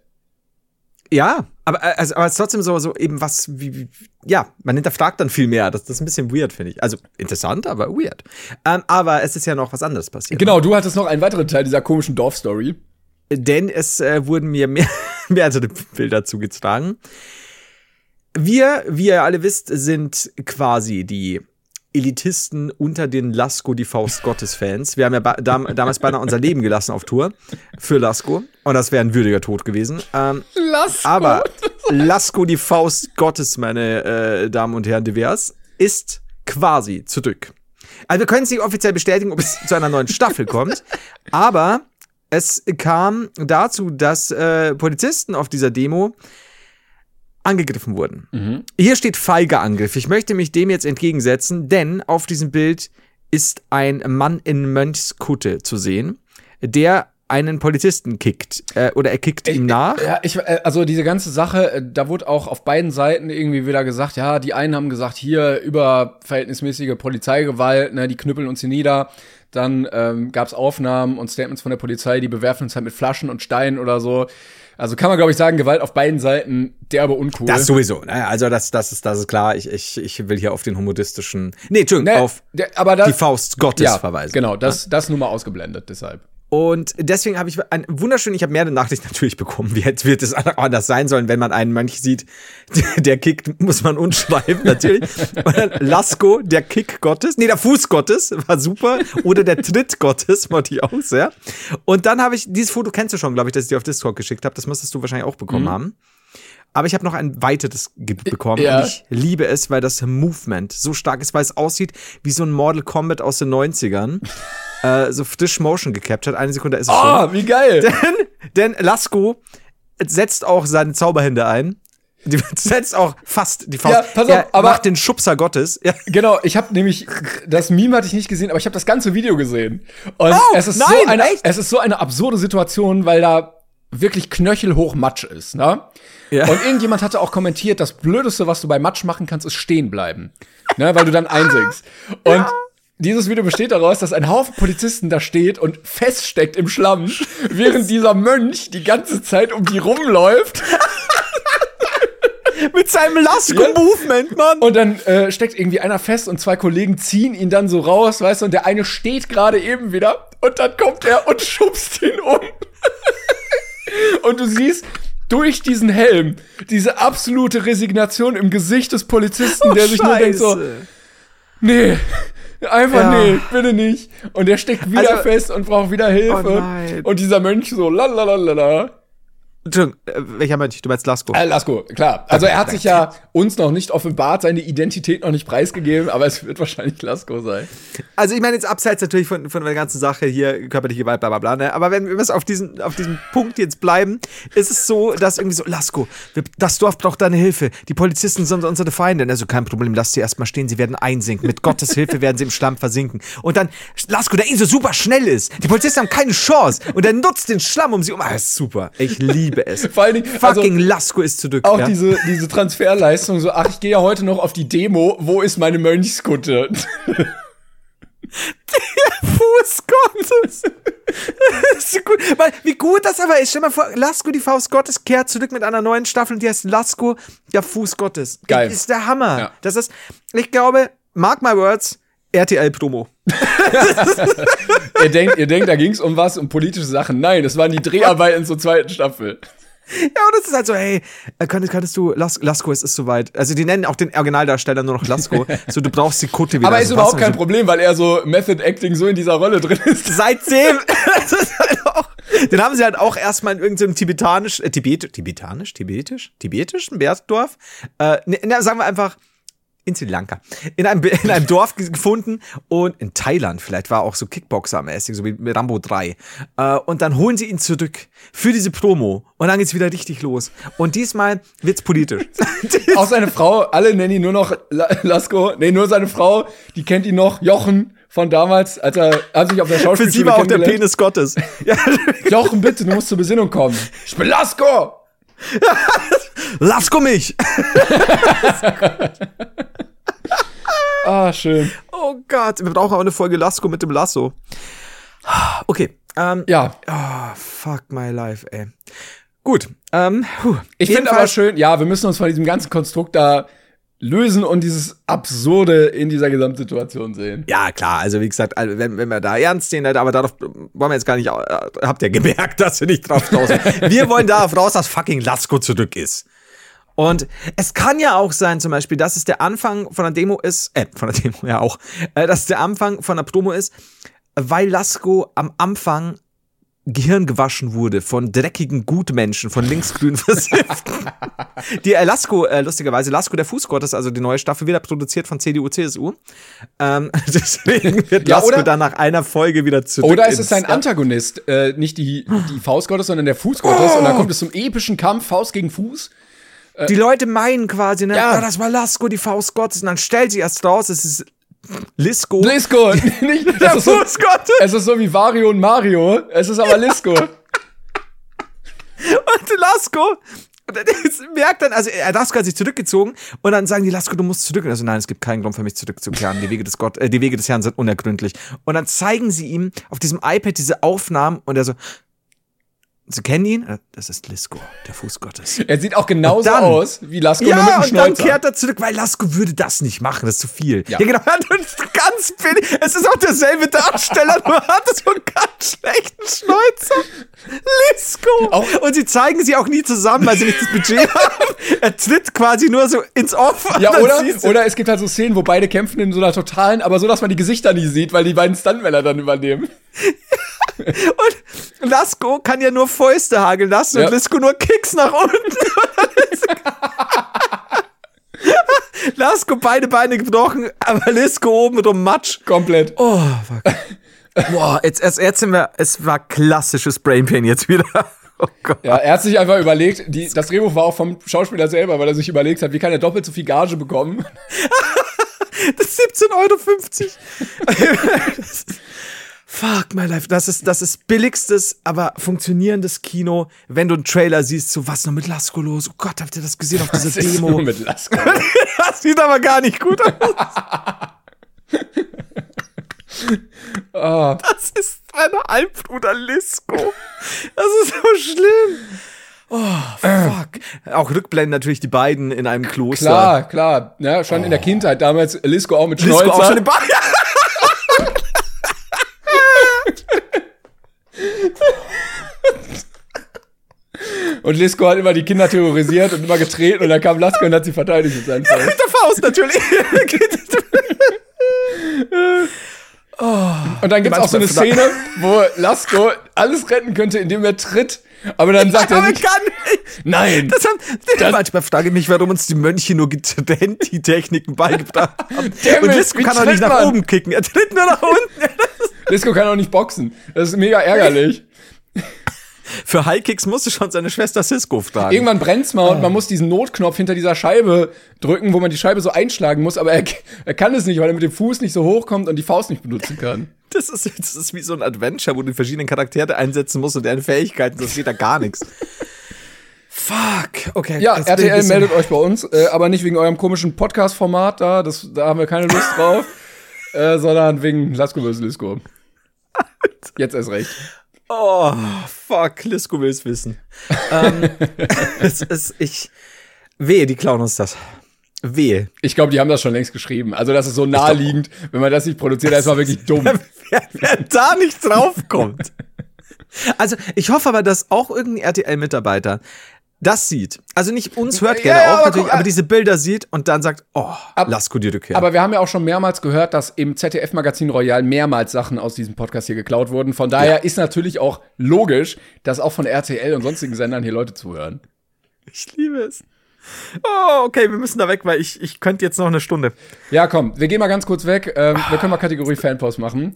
Ja, aber, äh, also, aber es ist trotzdem so, so eben was, wie, wie, ja, man hinterfragt dann viel mehr. Das, das ist ein bisschen weird, finde ich. Also interessant, aber weird. Ähm, aber es ist ja noch was anderes passiert. Genau, du hattest noch einen weiteren Teil dieser komischen Dorfstory. Denn es äh, wurden mir mehr, (laughs) mehrere Bilder zugetragen. Wir, wie ihr alle wisst, sind quasi die Elitisten unter den Lasko, die Faust Gottes Fans. Wir haben ja dam damals beinahe unser Leben gelassen auf Tour für Lasko. Und das wäre ein würdiger Tod gewesen. Ähm, Lass aber Lasko, die Faust Gottes, meine äh, Damen und Herren divers, ist quasi zurück. Also wir können es nicht offiziell bestätigen, ob es zu einer neuen Staffel kommt, aber es kam dazu, dass äh, Polizisten auf dieser Demo angegriffen wurden. Hier steht feiger Angriff. Ich möchte mich dem jetzt entgegensetzen, denn auf diesem Bild ist ein Mann in Mönchskutte zu sehen, der einen Polizisten kickt. Äh, oder er kickt ihm nach. Ja, ich, äh, also diese ganze Sache, äh, da wurde auch auf beiden Seiten irgendwie wieder gesagt, ja, die einen haben gesagt, hier überverhältnismäßige Polizeigewalt, ne, die knüppeln uns hier nieder. Dann ähm, gab es Aufnahmen und Statements von der Polizei, die bewerfen uns halt mit Flaschen und Steinen oder so. Also kann man, glaube ich, sagen, Gewalt auf beiden Seiten derbe uncool. Das sowieso, ne? Also das, das ist, das ist klar. Ich, ich, ich will hier auf den homodistischen, nee, Entschuldigung, Ne, auf der, aber das, die Faust Gottes ja, verweisen. Genau, das, das nur mal ausgeblendet, deshalb. Und deswegen habe ich ein wunderschön, ich habe mehrere Nachrichten (laughs) natürlich bekommen, wie jetzt wird es anders sein sollen, wenn man einen Mönch sieht, (laughs) der kickt, muss man unschreiben, natürlich. (laughs) Lasko, der Kick Gottes, nee, der Fuß Gottes, war super. Oder der Tritt Gottes, wollte ich auch sehr. Und dann habe ich, dieses Foto kennst du schon, glaube ich, dass ich dir auf Discord geschickt habe, das müsstest du wahrscheinlich auch bekommen haben. Aber ich habe noch ein weiteres bekommen Ja. und ich liebe es, weil das Movement so stark ist, weil es aussieht wie so ein Mortal Kombat aus den 90ern. Äh, so frisch Motion gecaptured. Eine Sekunde ist es schon. Oh, wie geil! (laughs) Denn, denn Lasko setzt auch seine Zauberhände ein. Die (laughs) setzt auch fast die Faust. Ja, pass auf, er aber- macht den Schubser Gottes. Ja. Genau, ich habe nämlich das Meme hatte ich nicht gesehen, aber ich habe das ganze Video gesehen. Und Oh, es ist nein, so eine echt? es ist so eine absurde Situation, weil da wirklich knöchelhoch Matsch ist, ne? Ja. Und irgendjemand hatte auch kommentiert, das blödeste, was du bei Matsch machen kannst, ist stehen bleiben, ne, weil du dann (laughs) einsinkst. Und dieses Video besteht daraus, dass ein Haufen Polizisten da steht und feststeckt im Schlamm, während dieser Mönch die ganze Zeit um die rumläuft. (laughs) Mit seinem Lasko-Movement, Mann. Und dann äh, steckt irgendwie einer fest und zwei Kollegen ziehen ihn dann so raus, weißt du, und der eine steht gerade eben wieder und dann kommt er und (laughs) schubst ihn um. (laughs) und du siehst durch diesen Helm diese absolute Resignation im Gesicht des Polizisten, der sich nur denkt so, nee, einfach Ja. nee, bitte nicht. Und der steckt wieder Also- fest und braucht wieder Hilfe. Oh und dieser Mönch so, lalalala. Entschuldigung, äh, welcher Mönch? Du meinst Lasko. Äh, Lasko, klar. Also er hat sich ja uns noch nicht offenbart, seine Identität noch nicht preisgegeben, aber es wird wahrscheinlich Lasko sein. Also ich meine jetzt abseits natürlich von, von der ganzen Sache hier, körperliche Gewalt, bla bla bla, ne? aber wenn wir es auf diesen, auf diesem Punkt jetzt bleiben, ist es so, dass irgendwie so, Lasko, das Dorf braucht deine Hilfe, die Polizisten sind unsere Feinde, also kein Problem, lass sie erstmal stehen, sie werden einsinken, mit Gottes Hilfe werden sie im Schlamm versinken. Und dann Lasko, der eh so super schnell ist, die Polizisten haben keine Chance und er nutzt den Schlamm um sie um, ah, ist super, ich liebe es. (laughs) Vor allen Dingen, also- Fucking Lasko ist zurück. Auch ja? diese, diese Transferleistung, so, ach, ich gehe ja heute noch auf die Demo, wo ist meine Mönchskutte? (laughs) Fuß Gottes. Das ist so gut. Weil, wie gut das aber ist. Stell mal vor, Lasko, die Faust Gottes, kehrt zurück mit einer neuen Staffel und die heißt Lasko, der Fuß Gottes. Geil. Das ist der Hammer. Ja. Das ist, ich glaube, mark my words, RTL-Promo. ihr denkt, ihr denkt, da ging's um was, um politische Sachen. Nein, das waren die Dreharbeiten zur zweiten Staffel. Ja, und das ist halt so, hey, äh, könntest, könntest du, Las, Lasko, es ist soweit. Also, die nennen auch den Originaldarsteller nur noch Lasko. (laughs) so, du brauchst die Kutte wieder. Aber ist also, überhaupt kein Problem, weil er so Method Acting so in dieser Rolle drin ist. Seitdem. (laughs) das ist halt auch, den haben sie halt auch erstmal in irgendeinem tibetanisch, äh, Tibet, tibetanisch, tibetisch, tibetischen Bergdorf, äh, ne, sagen wir einfach, in Sri Lanka, in einem, in einem Dorf ge- gefunden und in Thailand vielleicht war auch so Kickboxer-mäßig, so wie Rambo 3. Äh, und dann holen sie ihn zurück für diese Promo und dann geht's wieder richtig los. Und diesmal wird's politisch. (laughs) (laughs) Auch seine Frau, alle nennen ihn nur noch La Lasko. Nee, nur seine Frau, die kennt ihn noch, Jochen von damals, als er hat sich auf der für Schauspielschule sie war auch der. Penis Gottes. Ja, (laughs) Jochen, bitte, du musst zur Besinnung kommen. Ich bin Lasko! (laughs) Lasko mich! (laughs) Ah, schön. Oh Gott, wir brauchen auch eine Folge Lasko mit dem Lasso. Okay, ähm, Ja, Ah, fuck my life, ey. Gut, ähm, ich finde aber schön, ja, wir müssen uns von diesem ganzen Konstrukt da lösen und dieses Absurde in dieser Gesamtsituation sehen. Ja, klar, also wie gesagt, also wenn, wenn wir da ernst sehen, aber darauf wollen wir jetzt gar nicht, äh, habt ihr gemerkt, (laughs) dass wir nicht drauf raus Wir wollen darauf raus, dass fucking Lasko zurück ist. Und es kann ja auch sein, zum Beispiel, dass es der Anfang von einer Demo ist, äh, von der Demo ja auch, äh, dass es der Anfang von einer Promo ist, weil Lasko am Anfang Gehirn gewaschen wurde von dreckigen Gutmenschen, von linksgrün (laughs) Versifften. die äh, Lasko, äh, lustigerweise, Lasko der Fußgottes, also die neue Staffel, wieder produziert von CDU, CSU. Ähm, (laughs) deswegen wird Ja, Lasko oder- dann nach einer Folge wieder zurück. Oder ist es ins- sein Antagonist? Äh, nicht die, die Faustgottes, sondern der Fußgottes. Und dann kommt es zum epischen Kampf, Faust gegen Fuß. Die Leute meinen quasi, ne, Ja. ja. das war Lasko, die Faust Gottes. Und dann stellt sich erst raus, es ist Lisko. Lisko! (laughs) (laughs) Nicht, Der es, ist so, Fußgott. es ist so wie Wario und Mario. Es ist aber Lisko. (laughs) Und Lasko. Und er merkt dann, also Lasko hat sich zurückgezogen und dann sagen die Lasko, du musst zurück. Und er so, nein, es gibt keinen Grund für mich zurückzukehren. Die Wege des Gott, äh, die Wege des Herrn sind unergründlich. Und dann zeigen sie ihm auf diesem iPad diese Aufnahmen und er so, Sie kennen ihn? Äh, Das ist Lisko, der Fuß Gottes. Er sieht auch genauso dann- aus wie Lasko nur mit Ja, einem und dann kehrt er zurück, weil Lasko würde das nicht machen, das ist zu viel. Ja. Ja, genau, (laughs) er hat uns ganz billig. Es ist auch derselbe Darsteller, nur hat so einen ganz schlechten Schnäuzer. Lisko. Auch- und sie zeigen sie auch nie zusammen, weil sie nicht das Budget (laughs) haben. Er tritt quasi nur so ins Off. (laughs) Ja, oder, oder es gibt halt so Szenen, wo beide kämpfen in so einer totalen, aber so, dass man die Gesichter nie sieht, weil die beiden Stuntmänner dann übernehmen. Und Lasko kann ja nur Fäuste hageln lassen Ja. und Lisko nur Kicks nach unten. (laughs) Lasko beide Beine gebrochen, aber Lisko oben mit einem Matsch. Komplett. Oh, fuck. Boah, jetzt, jetzt, jetzt sind wir, es war klassisches Brainpain jetzt wieder. (laughs) Oh Gott. Ja, er hat sich einfach überlegt, die, das Drehbuch war auch vom Schauspieler selber, weil er sich überlegt hat, wie kann er doppelt so viel Gage bekommen. (laughs) Das ist 17,50 Euro. Fuck my life. Das ist, das ist billigstes, aber funktionierendes Kino, wenn du einen Trailer siehst, so was noch mit Lasko los. Oh Gott, habt ihr das gesehen auf dieser ist Demo? nur mit Lasko. (laughs) Das sieht aber gar nicht gut aus. Ah, Das ist eine Halbbruder Lisko. Das ist so schlimm. Oh, fuck. Auch Rückblenden natürlich die beiden in einem Kloster. klar, klar. Ja, schon in der Kindheit damals Lisko auch mit Lisko Schnäuzer. auch schon im Ball. (laughs) und Lisko hat immer die Kinder terrorisiert und immer getreten und dann kam Lasko und hat sie verteidigt mit seinem Faust. (laughs) Mit der Faust natürlich. (laughs) Und dann gibt's auch so eine Szene, wo Lasko alles retten könnte, indem er tritt. Aber dann sagt er aber sich, kann nicht. nein. Das haben, (laughs) manchmal frage ich mich, warum uns die Mönche nur getrennt die Techniken beigebracht haben. Damn Und Lisko kann auch nicht nach man? oben kicken. Er tritt nur nach unten. Lisko kann auch nicht boxen. Das ist mega ärgerlich. Für Highkicks musste schon seine Schwester Cisco fragen. Irgendwann brennt's mal und man muss diesen Notknopf hinter dieser Scheibe drücken, wo man die Scheibe so einschlagen muss, aber er, er kann es nicht, weil er mit dem Fuß nicht so hochkommt und die Faust nicht benutzen kann. Das ist, das ist wie so ein Adventure, wo du die verschiedenen Charaktere einsetzen musst und deren Fähigkeiten, das geht da gar nichts. Fuck, okay. Ja, ein RTL meldet euch bei uns, äh, aber nicht wegen eurem komischen Podcast-Format da, das, da haben wir keine Lust drauf, (laughs) äh, sondern wegen Lasko vs. Lisko. Jetzt erst recht. Oh, fuck, Lisko will's wissen. ähm, (laughs) es ist, ich, wehe, die klauen uns das. Wehe. Ich glaube, die haben das schon längst geschrieben. Also das ist so naheliegend, wenn man das nicht produziert, das ist mal wirklich dumm. (laughs) wer, wer da nicht draufkommt. Also, ich hoffe aber, dass auch irgendein RTL-Mitarbeiter das sieht. Also nicht uns hört Ja, gerne ja, auch aber natürlich, guck, aber diese Bilder sieht und dann sagt, oh, Ab- Lasko die Rückkehr. Aber wir haben ja auch schon mehrmals gehört, dass im ZDF-Magazin Royal mehrmals Sachen aus diesem Podcast hier geklaut wurden. Von daher ist natürlich auch logisch, dass auch von RTL und sonstigen Sendern hier Leute zuhören. ich liebe es. Oh, okay, wir müssen da weg, weil ich, ich könnte jetzt noch eine Stunde. Ja, komm, wir gehen mal ganz kurz weg. Ähm, wir können mal Kategorie Fanpost machen.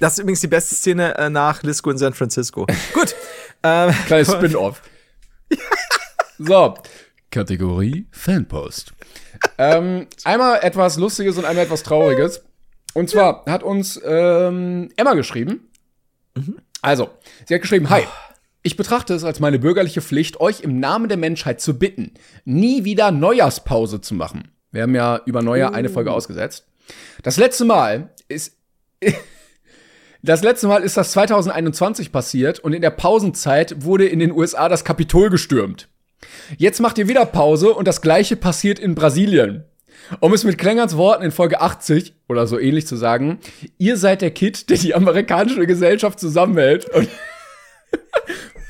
Das ist übrigens die beste Szene äh, nach Lisko in San Francisco. Gut. (laughs) ähm, Kleines Spin-off. (laughs) So, Kategorie Fanpost. ähm, einmal etwas Lustiges und einmal etwas Trauriges. Und zwar hat uns ähm, Emma geschrieben. Also, sie hat geschrieben, Hi, ich betrachte es als meine bürgerliche Pflicht, euch im Namen der Menschheit zu bitten, nie wieder Neujahrspause zu machen. Wir haben ja über Neujahr eine Folge ausgesetzt. Das letzte Mal ist (laughs) das letzte Mal ist das 2021 passiert und in der Pausenzeit wurde in den USA das Kapitol gestürmt. Jetzt macht ihr wieder Pause und das gleiche passiert in Brasilien. Um es mit Klängerns Worten in Folge 80 oder so ähnlich zu sagen, ihr seid der Kid, der die amerikanische Gesellschaft zusammenhält. (laughs)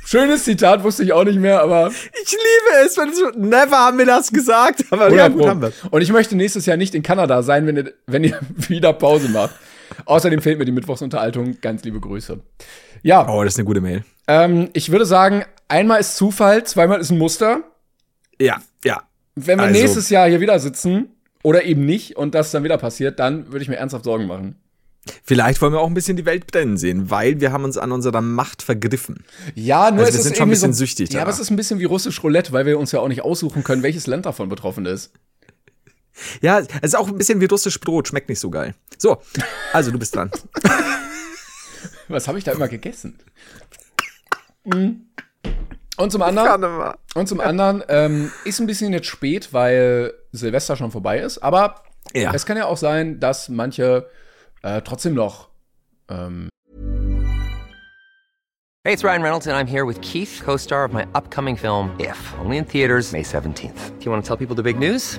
Schönes Zitat, wusste ich auch nicht mehr, aber ich liebe es, wenn so, never haben wir das gesagt, aber ja, 100 gut haben wir. Und ich möchte nächstes Jahr nicht in Kanada sein, wenn ihr, wenn ihr (laughs) wieder Pause macht. Außerdem fehlt mir die Mittwochsunterhaltung. Ganz liebe Grüße. Ja, Oh, das ist eine gute Mail. ähm, ich würde sagen, einmal ist Zufall, zweimal ist ein Muster. Ja, ja. Wenn wir Also- nächstes Jahr hier wieder sitzen oder eben nicht und das dann wieder passiert, dann würde ich mir ernsthaft Sorgen machen. Vielleicht wollen wir auch ein bisschen die Welt brennen sehen, weil wir haben uns an unserer Macht vergriffen. Ja, nur Also wir ist sind schon ein bisschen so, süchtig Ja, aber es ist ein bisschen wie russisch Roulette, weil wir uns ja auch nicht aussuchen können, welches Land davon betroffen ist. Ja, es ist auch ein bisschen wie russisch Brot, schmeckt nicht so geil. So, also du bist dran. (laughs) Was habe ich da immer gegessen? Mhm. (laughs) Und zum anderen, und zum anderen ähm, ist ein bisschen jetzt spät, weil Silvester schon vorbei ist. Aber Ja. es kann ja auch sein, dass manche äh, trotzdem noch ähm, Hey, it's Ryan Reynolds, and I'm here with Keith, co star of my upcoming film, If, only in theaters, May 17th. Do you want to tell people the big news?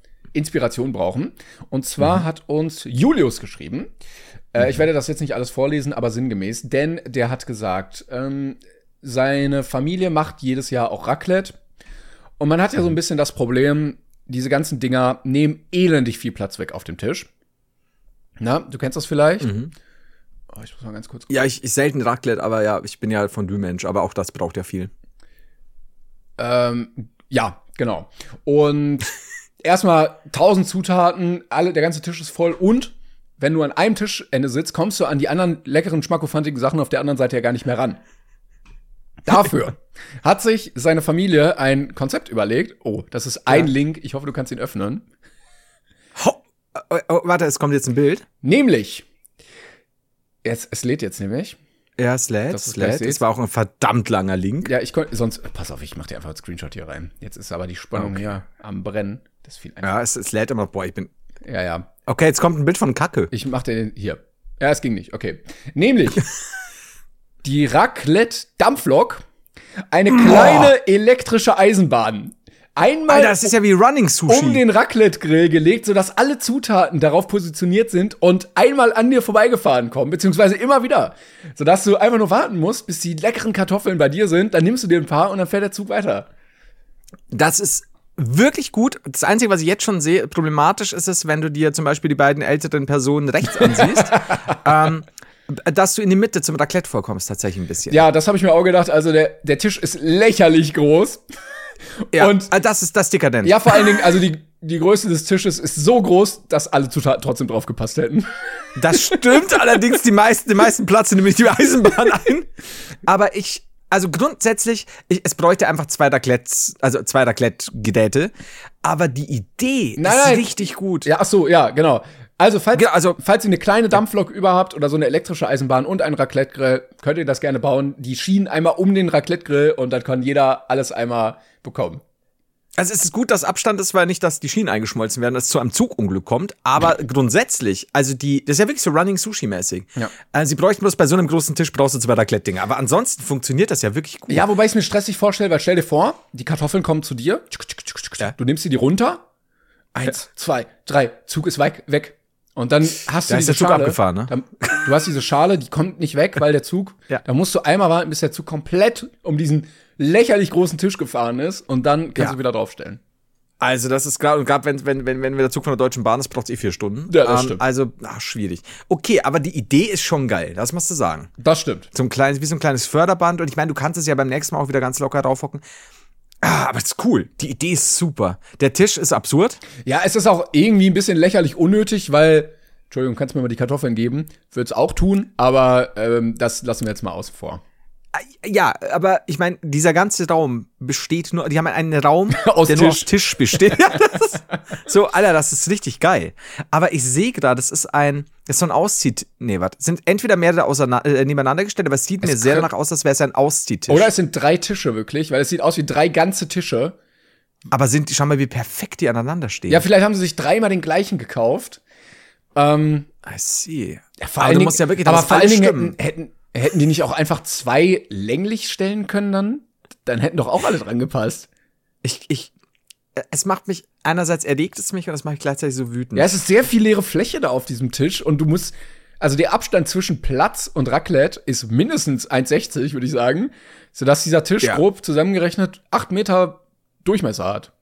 Inspiration brauchen. Und zwar hat uns Julius geschrieben. Äh, ich werde das jetzt nicht alles vorlesen, aber sinngemäß, denn der hat gesagt, ähm, seine Familie macht jedes Jahr auch Raclette. Und man hat ja so ein bisschen das Problem, diese ganzen Dinger nehmen elendig viel Platz weg auf dem Tisch. Na, du kennst das vielleicht? Oh, ich muss mal ganz kurz. Ja, ich, ich selten Raclette, aber ja, ich bin ja Fondue-Mensch, aber auch das braucht ja viel. Ähm, ja, genau. Und (laughs) erstmal tausend Zutaten, alle, der ganze Tisch ist voll und wenn du an einem Tischende sitzt, kommst du an die anderen leckeren, schmackofantigen Sachen auf der anderen Seite ja gar nicht mehr ran. Dafür (laughs) hat sich seine Familie ein Konzept überlegt. Oh, das ist ein Link. Ich hoffe, du kannst ihn öffnen. Ho oh, oh, warte, es kommt jetzt ein Bild. Nämlich, jetzt, es lädt jetzt nämlich. Ja, du's gleich Sled. siehst. Das war auch ein verdammt langer Link. Ja, ich konnte, sonst, pass auf, ich mach dir einfach einen Screenshot hier rein. Jetzt ist aber die Spannung Okay. hier am Brennen. Das ist viel einfacher. Ja, es, es lädt immer. Boah, ich bin. Ja, ja. Okay, jetzt kommt ein Bild von Kacke. Ich mach den hier. Ja, es ging nicht. Okay. Nämlich (laughs) die Raclette Dampflok, eine kleine elektrische Eisenbahn. Einmal Alter, das ist ja wie Running Sushi. um den Raclette-Grill gelegt, sodass alle Zutaten darauf positioniert sind und einmal an dir vorbeigefahren kommen, beziehungsweise immer wieder. Sodass du einfach nur warten musst, bis die leckeren Kartoffeln bei dir sind, dann nimmst du dir ein paar und dann fährt der Zug weiter. Das ist wirklich gut. Das Einzige, was ich jetzt schon sehe, problematisch ist es, wenn du dir zum Beispiel die beiden älteren Personen rechts ansiehst, (laughs) ähm, dass du in die Mitte zum Raclette vorkommst, tatsächlich ein bisschen. Ja, das habe ich mir auch gedacht. Also der, der Tisch ist lächerlich groß. (laughs) Ja, und- äh, das ist das dekadent. Ja, vor allen Dingen, also die, die Größe des Tisches ist so groß, dass alle Zutaten trotzdem drauf gepasst hätten. Das stimmt allerdings, die meisten, den meisten Platz nämlich die Eisenbahn (laughs) ein. Aber ich, also grundsätzlich, ich, es bräuchte einfach zwei Raclettes, also zwei Raclette-Gedäte. Aber die Idee Nein, ist nein. richtig gut. Ja, ach so, ja, genau. Also falls, Genau, also- falls ihr eine kleine Dampflok über habt oder so eine elektrische Eisenbahn und einen Raclette-Grill, könnt ihr das gerne bauen. Die Schienen einmal um den Raclette-Grill und dann kann jeder alles einmal bekommen. Also es ist gut, dass Abstand ist, weil nicht, dass die Schienen eingeschmolzen werden, dass es zu einem Zugunglück kommt. Aber grundsätzlich, also die, das ist ja wirklich so Running Sushi-mäßig. Ja. Also sie bräuchten bloß bei so einem großen Tisch brauchst du zwei Raclette-Dinger. Aber ansonsten funktioniert das ja wirklich gut. Ja, wobei ich es mir stressig vorstelle, weil stell dir vor, die Kartoffeln kommen zu dir, Ja. du nimmst sie die runter, eins, zwei, drei, Zug ist weit weg. Und dann hast du Da ist diese der Zug Schale. abgefahren, ne? Dann, du hast diese Schale, die kommt nicht weg, weil der Zug, (laughs) Ja. da musst du einmal warten, bis der Zug komplett um diesen lächerlich großen Tisch gefahren ist und dann kannst Ja. du wieder draufstellen. Also das ist gerade, und gerade wenn, wenn, wenn, wenn der Zug von der Deutschen Bahn ist, braucht es eh vier Stunden. Ja, das stimmt. Also, ach, schwierig. Okay, aber die Idee ist schon geil, das musst du sagen. Das stimmt. So ein kleines, wie so ein kleines Förderband. Und ich meine, du kannst es ja beim nächsten Mal auch wieder ganz locker draufhocken. Ah, aber es ist cool. Die Idee ist super. Der Tisch ist absurd. Ja, es ist auch irgendwie ein bisschen lächerlich unnötig, weil, Entschuldigung, kannst du mir mal die Kartoffeln geben? Würd's auch tun, aber ähm, das lassen wir jetzt mal außen vor. Ah, Ja, aber ich meine, dieser ganze Raum besteht nur, die haben einen Raum, (laughs) Aus der nur aus Tisch. Tisch besteht. (laughs) Ja, ist, so, Alter, das ist richtig geil. Aber ich sehe gerade, das ist ein, das ist so ein Auszieht, nee, warte, sind entweder mehrere auseinander, äh, nebeneinander gestellt, aber es sieht mir sehr danach aus, als wäre es ein Ausziehttisch. Oder es sind drei Tische wirklich, weil es sieht aus wie drei ganze Tische. aber sind schau mal, wie perfekt die aneinander stehen. Ja, vielleicht haben sie sich dreimal den gleichen gekauft. Ähm, I see. ja, vor aber allen Dingen, ja wirklich, aber vor allen Dingen hätten, hätten, hätten die nicht auch einfach zwei länglich stellen können dann? Dann hätten doch auch alle dran gepasst. Ich, ich, es macht mich, einerseits erregt es mich und es macht mich gleichzeitig so wütend. Ja, es ist sehr viel leere Fläche da auf diesem Tisch und du musst, also der Abstand zwischen Platz und Raclette ist mindestens 1,60, würde ich sagen, sodass dieser Tisch Ja. grob zusammengerechnet acht Meter Durchmesser hat.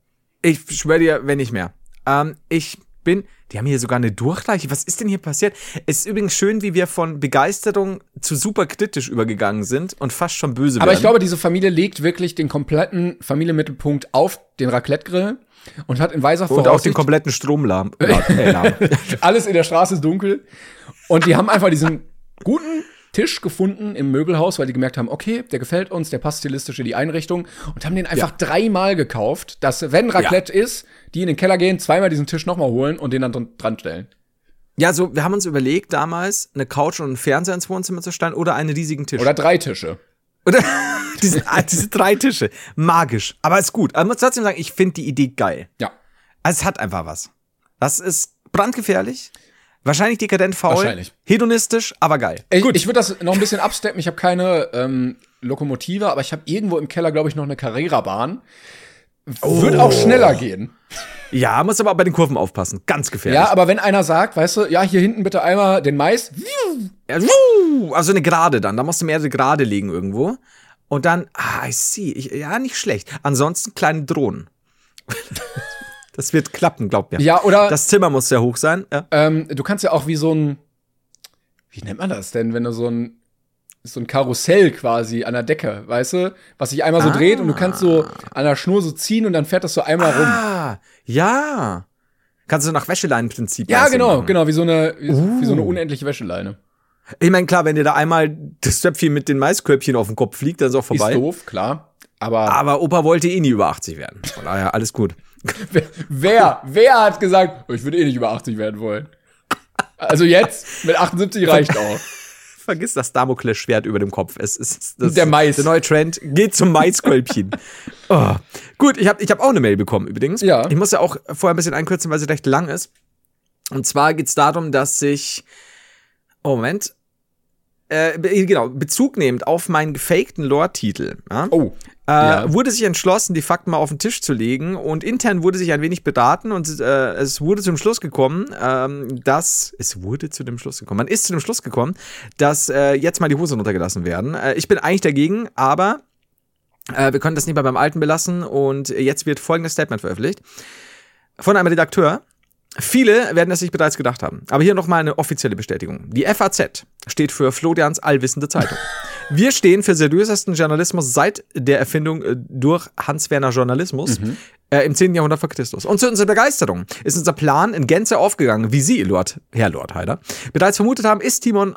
Ich schwöre dir, wenn nicht mehr. Ähm, ich bin, die haben hier sogar eine Durchleiche. Was ist denn hier passiert? Es ist übrigens schön, wie wir von Begeisterung zu super kritisch übergegangen sind und fast schon böse Aber werden. ich glaube, diese Familie legt wirklich den kompletten Familienmittelpunkt auf den Raclette-Grill und hat in weiser und auch den Voraussicht kompletten Strom lahm. lahm. alles in der Straße ist dunkel. Und die haben einfach diesen guten Tisch gefunden im Möbelhaus, weil die gemerkt haben, okay, der gefällt uns, der passt stilistisch in die Einrichtung und haben den einfach Ja. dreimal gekauft, dass, wenn Raclette ist, die in den Keller gehen, zweimal diesen Tisch nochmal holen und den dann dran, dran stellen. Ja, so, wir haben uns überlegt, damals eine Couch und einen Fernseher ins Wohnzimmer zu stellen oder einen riesigen Tisch. Oder drei Tische. Oder (laughs) diese, ah, diese drei Tische. Magisch. Aber ist gut. Aber ich muss trotzdem sagen, ich finde die Idee geil. Ja. Also es hat einfach was. Das ist brandgefährlich. Wahrscheinlich dekadent faul. Wahrscheinlich. Hedonistisch, aber geil. Ich, ich würde das noch ein bisschen absteppen. Ich habe keine ähm, Lokomotive, aber ich habe irgendwo im Keller, glaube ich, noch eine Carrera-Bahn. Wird auch schneller gehen. Ja, muss aber auch bei den Kurven aufpassen. Ganz gefährlich. Ja, aber wenn einer sagt, weißt du, ja, hier hinten bitte einmal den Mais, also eine Gerade dann. Da musst du mehrere Gerade legen irgendwo. Und dann, ah, I see. Ich, ja, nicht schlecht. Ansonsten kleine Drohnen. (laughs) das wird klappen, glaubt mir. Ja, oder Das Zimmer muss sehr hoch sein. Ja. ähm, du kannst ja auch wie so ein, wie nennt man das denn, wenn du so ein, so ein Karussell quasi an der Decke, weißt du, was sich einmal so dreht und du kannst so an der Schnur so ziehen und dann fährt das so einmal rum. Ah, ja. Kannst du nach Wäscheleinenprinzip Ja, genau, machen. genau, wie so eine, wie, wie so eine Uh. unendliche Wäscheleine. Ich meine, klar, wenn dir da einmal das Töpfchen mit den Maiskörbchen auf den Kopf fliegt, dann ist auch vorbei. Ist doof, klar. Aber Aber Opa wollte eh nie über 80 werden. Von daher, alles gut. (laughs) wer, wer, wer hat gesagt, oh, ich würde eh nicht über 80 werden wollen? Also jetzt, mit 78 reicht auch. (laughs) Vergiss das Damoklesschwert über dem Kopf. Es ist das, Der Mais. Der neue Trend geht zum Maiskolbchen. (laughs) oh. Gut, ich habe ich hab auch eine Mail bekommen übrigens. Ja. Ich muss ja auch vorher ein bisschen einkürzen, weil sie recht lang ist. Und zwar geht's darum, dass sich. Oh, Moment. Äh, be- genau, Bezug nehmend auf meinen gefakten Lore-Titel. Ja? Oh, äh, Ja. wurde sich entschlossen, die Fakten mal auf den Tisch zu legen und intern wurde sich ein wenig beraten und äh, es wurde zum Schluss gekommen, ähm, dass es wurde zu dem Schluss gekommen, man ist zu dem Schluss gekommen, dass äh, jetzt mal die Hosen runtergelassen werden. Äh, ich bin eigentlich dagegen, aber äh, wir können das nicht mehr beim Alten belassen und jetzt wird folgendes Statement veröffentlicht von einem Redakteur. Viele werden es sich bereits gedacht haben. Aber hier nochmal eine offizielle Bestätigung. Die FAZ steht für Florians allwissende Zeitung. Wir stehen für seriösesten Journalismus seit der Erfindung äh, durch Hans-Werner Journalismus äh, im 10. Jahrhundert vor Christus. Und zu unserer Begeisterung ist unser Plan in Gänze aufgegangen, wie Sie, Lord, Herr Lord Heider, bereits vermutet haben, ist Timon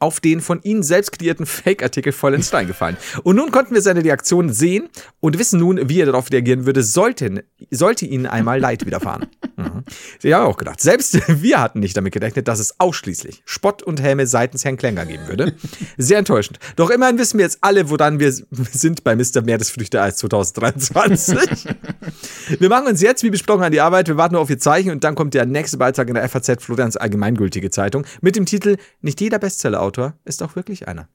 auf den von Ihnen selbst kreierten Fake-Artikel voll ins Stein gefallen. Und nun konnten wir seine Reaktion sehen und wissen nun, wie er darauf reagieren würde, sollten, sollte Ihnen einmal Leid widerfahren. (laughs) Mhm. Ich habe auch gedacht, selbst (laughs) wir hatten nicht damit gerechnet, dass es ausschließlich Spott und Helme seitens Herrn Klenger geben würde. (laughs) Sehr enttäuschend. Doch immerhin wissen wir jetzt alle, woran wir sind bei Mr. Meeresfrüchte-Eis 2023. Wir machen uns jetzt, wie besprochen, an die Arbeit. Wir warten nur auf Ihr Zeichen und dann kommt der nächste Beitrag in der FAZ Florians allgemeingültige Zeitung mit dem Titel Nicht jeder Bestsellerautor ist auch wirklich einer.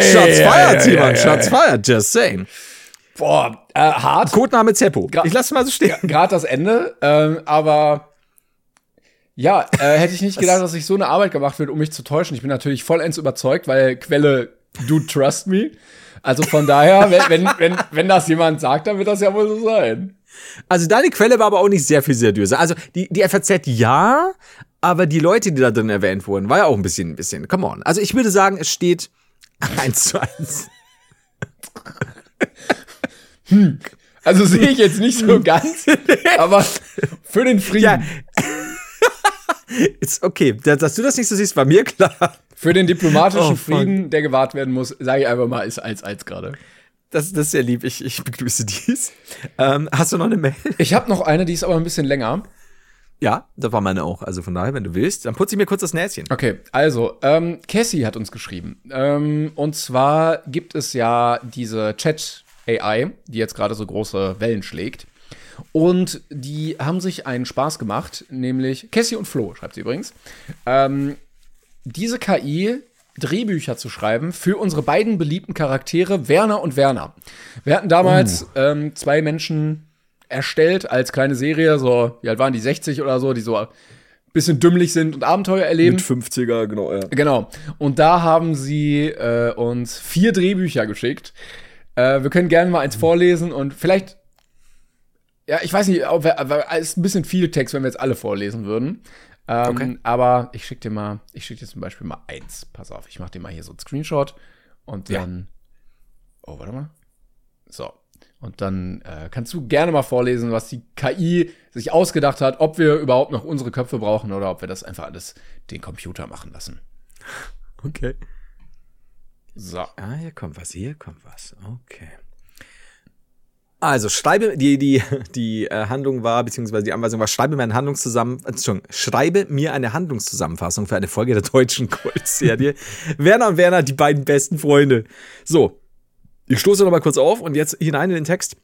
Shots fired, Timon. Shots fired. Just saying. boah, äh, hart. Codename Zeppo. Gra- Ich lasse mal so stehen. Gerade das Ende, ähm, aber ja, äh, hätte ich nicht (laughs) gedacht, dass sich so eine Arbeit gemacht wird, um mich zu täuschen. Ich bin natürlich vollends überzeugt, weil Quelle, do trust me. Also von daher, (laughs) wenn, wenn, wenn, wenn das jemand sagt, dann wird das ja wohl so sein. Also deine Quelle war aber auch nicht sehr viel seriöser. Also die, die FAZ ja, aber die Leute, die da drin erwähnt wurden, war ja auch ein bisschen, ein bisschen, come on. Also ich würde sagen, es steht (laughs) eins zu eins. Also sehe ich jetzt nicht so ganz, aber für den Frieden, Ja. (laughs) Ist okay. Da- Dass du das nicht so siehst, war mir klar. für den diplomatischen Oh. Frieden, der gewahrt werden muss, sage ich einfach mal, ist 1-1 gerade. Das, das ist sehr lieb. Ich, ich begrüße dies. Ähm, hast du noch eine Mail? Ich habe noch eine, die ist aber ein bisschen länger. Ja, das war meine auch. Also von daher, wenn du willst, dann putze ich mir kurz das Näschen. Okay, also, ähm, Cassie hat uns geschrieben. Ähm, und zwar gibt es ja diese Chat-AI, die jetzt gerade so große Wellen schlägt. Und die haben sich einen Spaß gemacht, nämlich Cassie und Flo, schreibt sie übrigens, ähm, diese KI Drehbücher zu schreiben für unsere beiden beliebten Charaktere Werner und Werner. Wir hatten damals ähm, zwei Menschen erstellt als kleine Serie, so, wie alt waren die, 60 oder so, die so ein bisschen dümmlich sind und Abenteuer erleben. 50er, genau, ja. Genau. Und da haben sie äh, uns vier Drehbücher geschickt. Äh, wir können gerne mal eins vorlesen und vielleicht Ja, ich weiß nicht, ob wir, aber es ist ein bisschen viel Text, wenn wir jetzt alle vorlesen würden. Ähm, Okay. Aber ich schicke dir mal, ich schicke dir zum Beispiel mal eins. Pass auf, ich mache dir mal hier so einen Screenshot und Ja. dann. Oh, warte mal. So. Und dann äh, kannst du gerne mal vorlesen, was die KI sich ausgedacht hat, ob wir überhaupt noch unsere Köpfe brauchen oder ob wir das einfach alles den Computer machen lassen. (laughs) Okay. So. Ah, hier kommt was, hier kommt was. Okay. Also schreibe die die (laughs) die äh, Handlung war beziehungsweise die Anweisung war schreibe mir eine Handlungszusammen Entschuldigung, schreibe mir eine Handlungszusammenfassung für eine Folge der deutschen Kultserie (laughs) Werner und Werner die beiden besten Freunde. So, ich stoße noch mal kurz auf und jetzt hinein in den Text.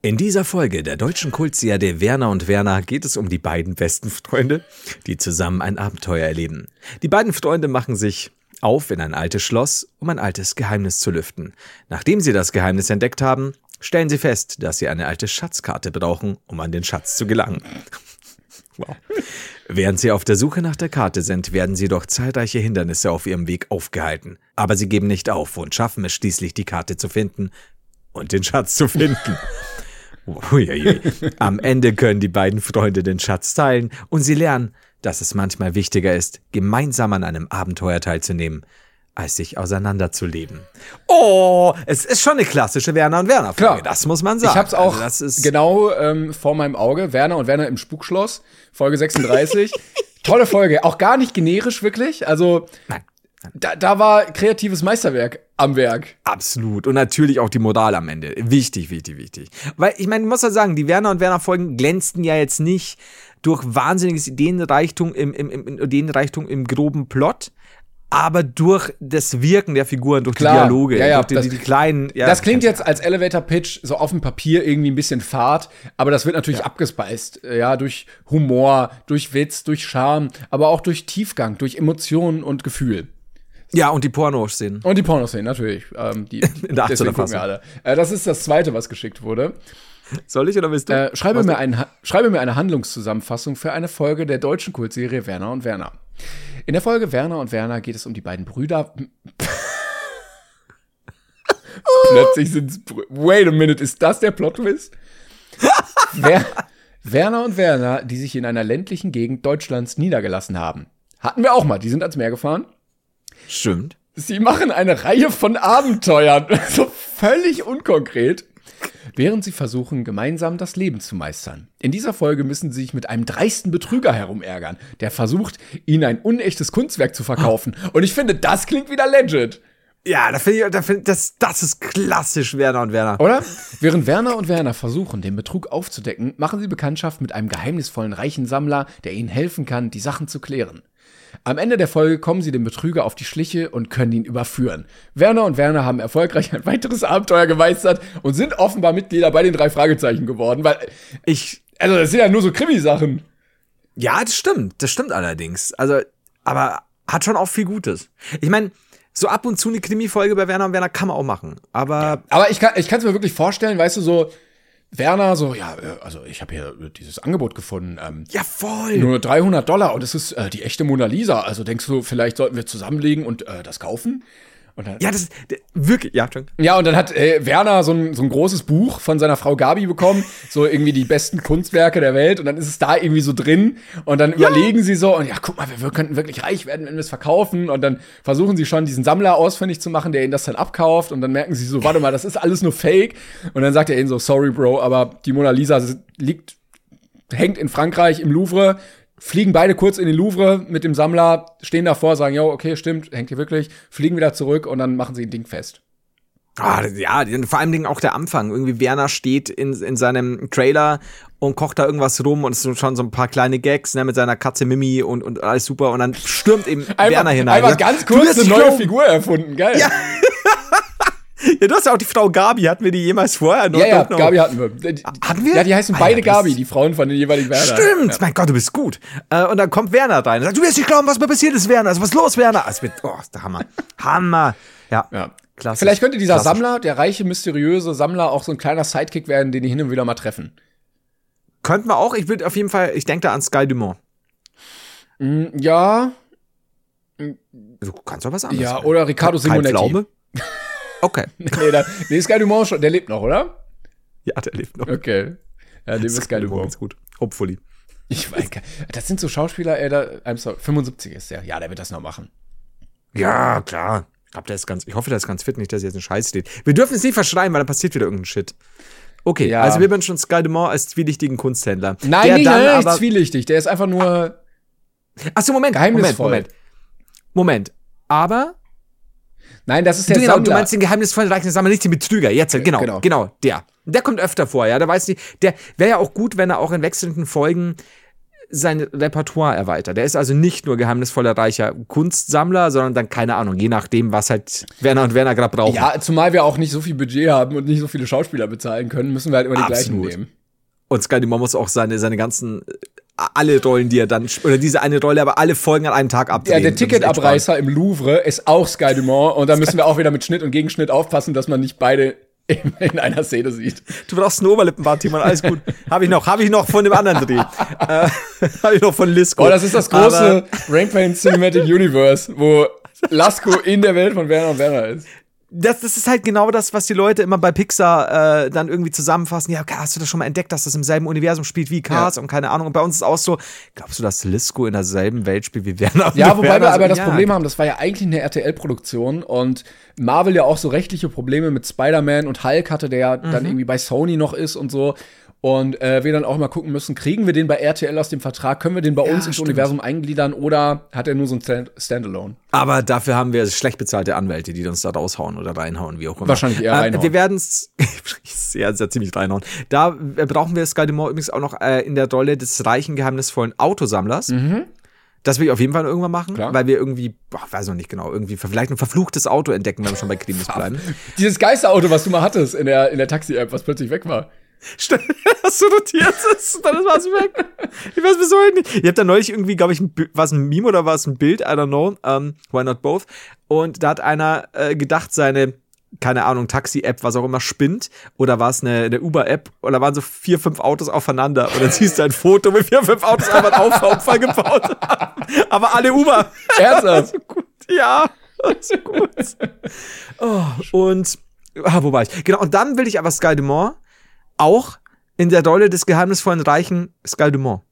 In dieser Folge der deutschen Kultserie Werner und Werner geht es um die beiden besten Freunde, die zusammen ein Abenteuer erleben. Die beiden Freunde machen sich auf in ein altes Schloss, um ein altes Geheimnis zu lüften. Nachdem sie das Geheimnis entdeckt haben, stellen sie fest, dass sie eine alte Schatzkarte brauchen, um an den Schatz zu gelangen. Wow. Während sie auf der Suche nach der Karte sind, werden sie durch zahlreiche Hindernisse auf ihrem Weg aufgehalten. Aber sie geben nicht auf und schaffen es schließlich, die Karte zu finden und den Schatz zu finden. Am Ende können die beiden Freunde den Schatz teilen und sie lernen, dass es manchmal wichtiger ist, gemeinsam an einem Abenteuer teilzunehmen, als sich auseinanderzuleben. Oh, es ist schon eine klassische Werner und Werner Folge, Klar. das muss man sagen. Ich hab's auch Also das ist genau ähm, vor meinem Auge. Werner und Werner im Spukschloss, Folge 36. (laughs) Tolle Folge, auch gar nicht generisch wirklich. Also Nein. da, da war kreatives Meisterwerk am Werk. Absolut. Und natürlich auch die Moral am Ende. Wichtig, wichtig, wichtig. Weil, ich meine, ich muss ja sagen, die Werner und Werner Folgen glänzten ja jetzt nicht durch wahnsinniges Ideenreichtum im, im, im, Ideenreichtum im groben Plot, aber durch das Wirken der Figuren, durch Klar. die Dialoge, Ja, ja, durch die, das- die, die kleinen. Ja, das klingt jetzt als Elevator Pitch so auf dem Papier irgendwie ein bisschen fad, aber das wird natürlich abgespeist, äh, ja, durch Humor, durch Witz, durch Charme, aber auch durch Tiefgang, durch Emotionen und Gefühl. Ja, und die Porno-Szenen. Und die Pornoszenen natürlich, ähm, die (laughs) In der 18er deswegen gucken wir alle. Äh, das ist das zweite, was geschickt wurde. Soll ich oder willst du? Äh, schreibe, mir ein, schreibe mir eine Handlungszusammenfassung für eine Folge der deutschen Kultserie Werner und Werner. In der Folge Werner und Werner geht es um die beiden Brüder. Plötzlich sind's Brü Wait a minute, ist das der Plot-Twist? Wer Werner und Werner, die sich in einer ländlichen Gegend Deutschlands niedergelassen haben. Hatten wir auch mal, die sind ans Meer gefahren. Stimmt. Sie machen eine Reihe von Abenteuern, (laughs) so völlig unkonkret, während sie versuchen, gemeinsam das Leben zu meistern. In dieser Folge müssen sie sich mit einem dreisten Betrüger herumärgern, der versucht, ihnen ein unechtes Kunstwerk zu verkaufen. Und ich finde, das klingt wieder legit, Ja, da finde ich, da find, das, das ist klassisch Werner und Werner. oder? Während Werner und Werner versuchen, den Betrug aufzudecken, machen sie Bekanntschaft mit einem geheimnisvollen reichen Sammler, der ihnen helfen kann, die Sachen zu klären. Am Ende der Folge kommen sie dem Betrüger auf die Schliche und können ihn überführen. Werner und Werner haben erfolgreich ein weiteres Abenteuer gemeistert und sind offenbar Mitglieder bei den drei Fragezeichen geworden, weil, Ich, also das sind ja nur so Krimisachen. Ja, das stimmt. Das stimmt allerdings. Also, aber hat schon auch viel Gutes. Ich meine, so ab und zu eine Krimi-Folge bei Werner und Werner kann man auch machen. Aber Aber ich kann ich kann es mir wirklich vorstellen, weißt du, so Werner so, ja, äh, also ich habe hier äh, dieses Angebot gefunden, ähm, ja, voll. nur 300 Dollar und es ist äh, die echte Mona Lisa. Also denkst du, vielleicht sollten wir zusammenlegen und äh, das kaufen? Und dann, ja, das d- wirklich, ja. Ja, und dann hat äh, Werner so ein, so ein großes Buch von seiner Frau Gabi bekommen, (laughs) so irgendwie die besten Kunstwerke der Welt. Und dann ist es da irgendwie so drin. Und dann überlegen sie so, und ja, guck mal, wir, wir könnten wirklich reich werden, wenn wir es verkaufen. Und dann versuchen sie schon, diesen Sammler ausfindig zu machen, der ihnen das dann abkauft. Und dann merken sie so, warte mal, das ist alles nur Fake. Und dann sagt er ihnen so, sorry, Bro, aber die Mona Lisa liegt, hängt in Frankreich im Louvre. Fliegen beide kurz in den Louvre mit dem Sammler, stehen davor, sagen, jo, okay, stimmt, hängt hier wirklich, fliegen wieder zurück und dann machen sie ein Ding fest. Ah, ja, vor allem Dingen auch der Anfang. Irgendwie Werner steht in, in seinem Trailer und kocht da irgendwas rum und es sind schon so ein paar kleine Gags, ne, mit seiner Katze Mimi und, und alles super und dann stürmt eben Werner hinein. Einfach Ja, ganz kurz eine neue. Figur erfunden, geil. Ja. (laughs) (laughs) Ja, du hast ja auch die Frau Gabi, hatten wir die jemals vorher? No, ja, ja know. Gabi hatten wir. Hatten wir? Ja, die heißen Ah, beide ja, Gabi, die Frauen von den jeweiligen Werner. Stimmt, mein Gott, du bist gut. Äh, und dann kommt Werner rein und sagt, du wirst nicht glauben, was mir passiert ist, Werner. Also was ist los, Werner? Also, mit, oh, ist der Hammer. (laughs) Hammer. Ja. Ja. Klassisch. Vielleicht könnte dieser Klassisch. Sammler, der reiche, mysteriöse Sammler, auch so ein kleiner Sidekick werden, den die hin und wieder mal treffen. Könnten wir auch, ich würde auf jeden Fall, ich denke da an Sky Dumont. Mm, Ja, Du kannst doch was anderes. ja, oder Riccardo Kein Simonetti. Pflaume? (laughs) Okay. (laughs) nee, da, nee, Sky Dumont, schon, der lebt noch, oder? Ja, der lebt noch. Okay. Ja, dem ist geil Skydemore ist gut. Hopefully. Ich weiß gar- Das sind so Schauspieler, ey, da, I'm sorry, 75 ist der. Ja, der wird das noch machen. Ja, klar. Ich, glaub, der ist ganz, ich hoffe, der ist ganz fit, nicht, dass er jetzt einen Scheiß steht. Wir dürfen es nicht verschreien, weil dann passiert wieder irgendein Shit. Okay, Ja. also wir wünschen Sky Demore als zwielichtigen Kunsthändler. Nein, der nicht, dann nein, nicht zwielichtig. Der ist einfach nur. Achso, Moment, Moment, Geheimnisvoll. Moment. Moment. Aber Nein, das ist der du, genau, du Sammler. meinst den geheimnisvollen reichen Sammler, nicht den Betrüger. Jetzt, genau, genau. genau, der. Der kommt öfter vor, ja. Der weiß nicht, der wäre ja auch gut, wenn er auch in wechselnden Folgen sein Repertoire erweitert. Der ist also nicht nur geheimnisvoller reicher Kunstsammler, sondern dann keine Ahnung, je nachdem, was halt Werner und Werner gerade brauchen. ja, zumal wir auch nicht so viel Budget haben und nicht so viele Schauspieler bezahlen können, müssen wir halt immer die Absolut. gleichen nehmen. Und Sky Dumont muss auch seine, seine ganzen, äh, alle Rollen, die er dann, oder diese eine Rolle, aber alle Folgen an einem Tag Ja, abdrehen. der ist echt Ticketabreißer im Louvre ist auch Sky Dumont und da müssen wir auch wieder mit Schnitt und Gegenschnitt aufpassen, dass man nicht beide in, in einer Szene sieht. Du brauchst ein Oberlippenbart, Timon, alles gut. (laughs) Habe ich noch, habe ich noch von dem anderen Dreh. (laughs) äh, (laughs) habe ich noch von Lisco. Oh, das ist das große Aber- Rain Pain Cinematic Universe, wo Lasko in der Welt von Werner und Werner ist. Das, das ist halt genau das, was die Leute immer bei Pixar äh, dann irgendwie zusammenfassen. Ja, okay, hast du das schon mal entdeckt, dass das im selben Universum spielt wie Cars Ja. und keine Ahnung. Und bei uns ist auch so, glaubst du, dass Lisco in derselben Welt spielt wie Werner? Ja, wobei Werner? wir aber So, das ja. Problem haben, das war ja eigentlich eine RTL-Produktion und Marvel ja auch so rechtliche Probleme mit Spider-Man und Hulk hatte, der ja dann Mhm. irgendwie bei Sony noch ist und so. Und äh, wir dann auch mal gucken müssen, kriegen wir den bei RTL aus dem Vertrag, können wir den bei uns ins stimmt. Universum eingliedern oder hat er nur so ein Stand Standalone? Aber dafür haben wir schlecht bezahlte Anwälte, die uns da raushauen oder reinhauen, wie auch immer. Wahrscheinlich eher Äh, reinhauen. Wir werden es (laughs) sehr, sehr ziemlich reinhauen. Da äh, brauchen wir Sky übrigens auch noch äh, in der Rolle des reichen, geheimnisvollen Autosammlers. Das will ich auf jeden Fall irgendwann machen, Klar. weil wir irgendwie, boah, weiß noch nicht genau, irgendwie vielleicht ein verfluchtes Auto entdecken, wenn wir schon bei Krimis (laughs) bleiben. Dieses Geisterauto, was du mal hattest in der, in der Taxi-App, was plötzlich weg war. Hast du notiert? Das- Dann war es weg. Ich weiß bis heute nicht. Ihr habt da neulich irgendwie, glaube ich, war es ein Meme oder war es ein Bild? I don't know. Um, why not both? Und da hat einer äh, gedacht, seine, keine Ahnung, Taxi-App, was auch immer, spinnt. Oder war es eine, eine Uber-App? Oder waren so vier, fünf Autos aufeinander. Und dann siehst du ein Foto, wie vier, fünf Autos einfach einen Auffahrunfall gebaut haben. Aber alle Uber. Ernsthaft? so (laughs) gut. Ja, so gut. Oh, und, ah, wo war ich? Genau, und dann will ich aber Sky Dumont auch in der Rolle des geheimnisvollen Reichen Sky Dumont.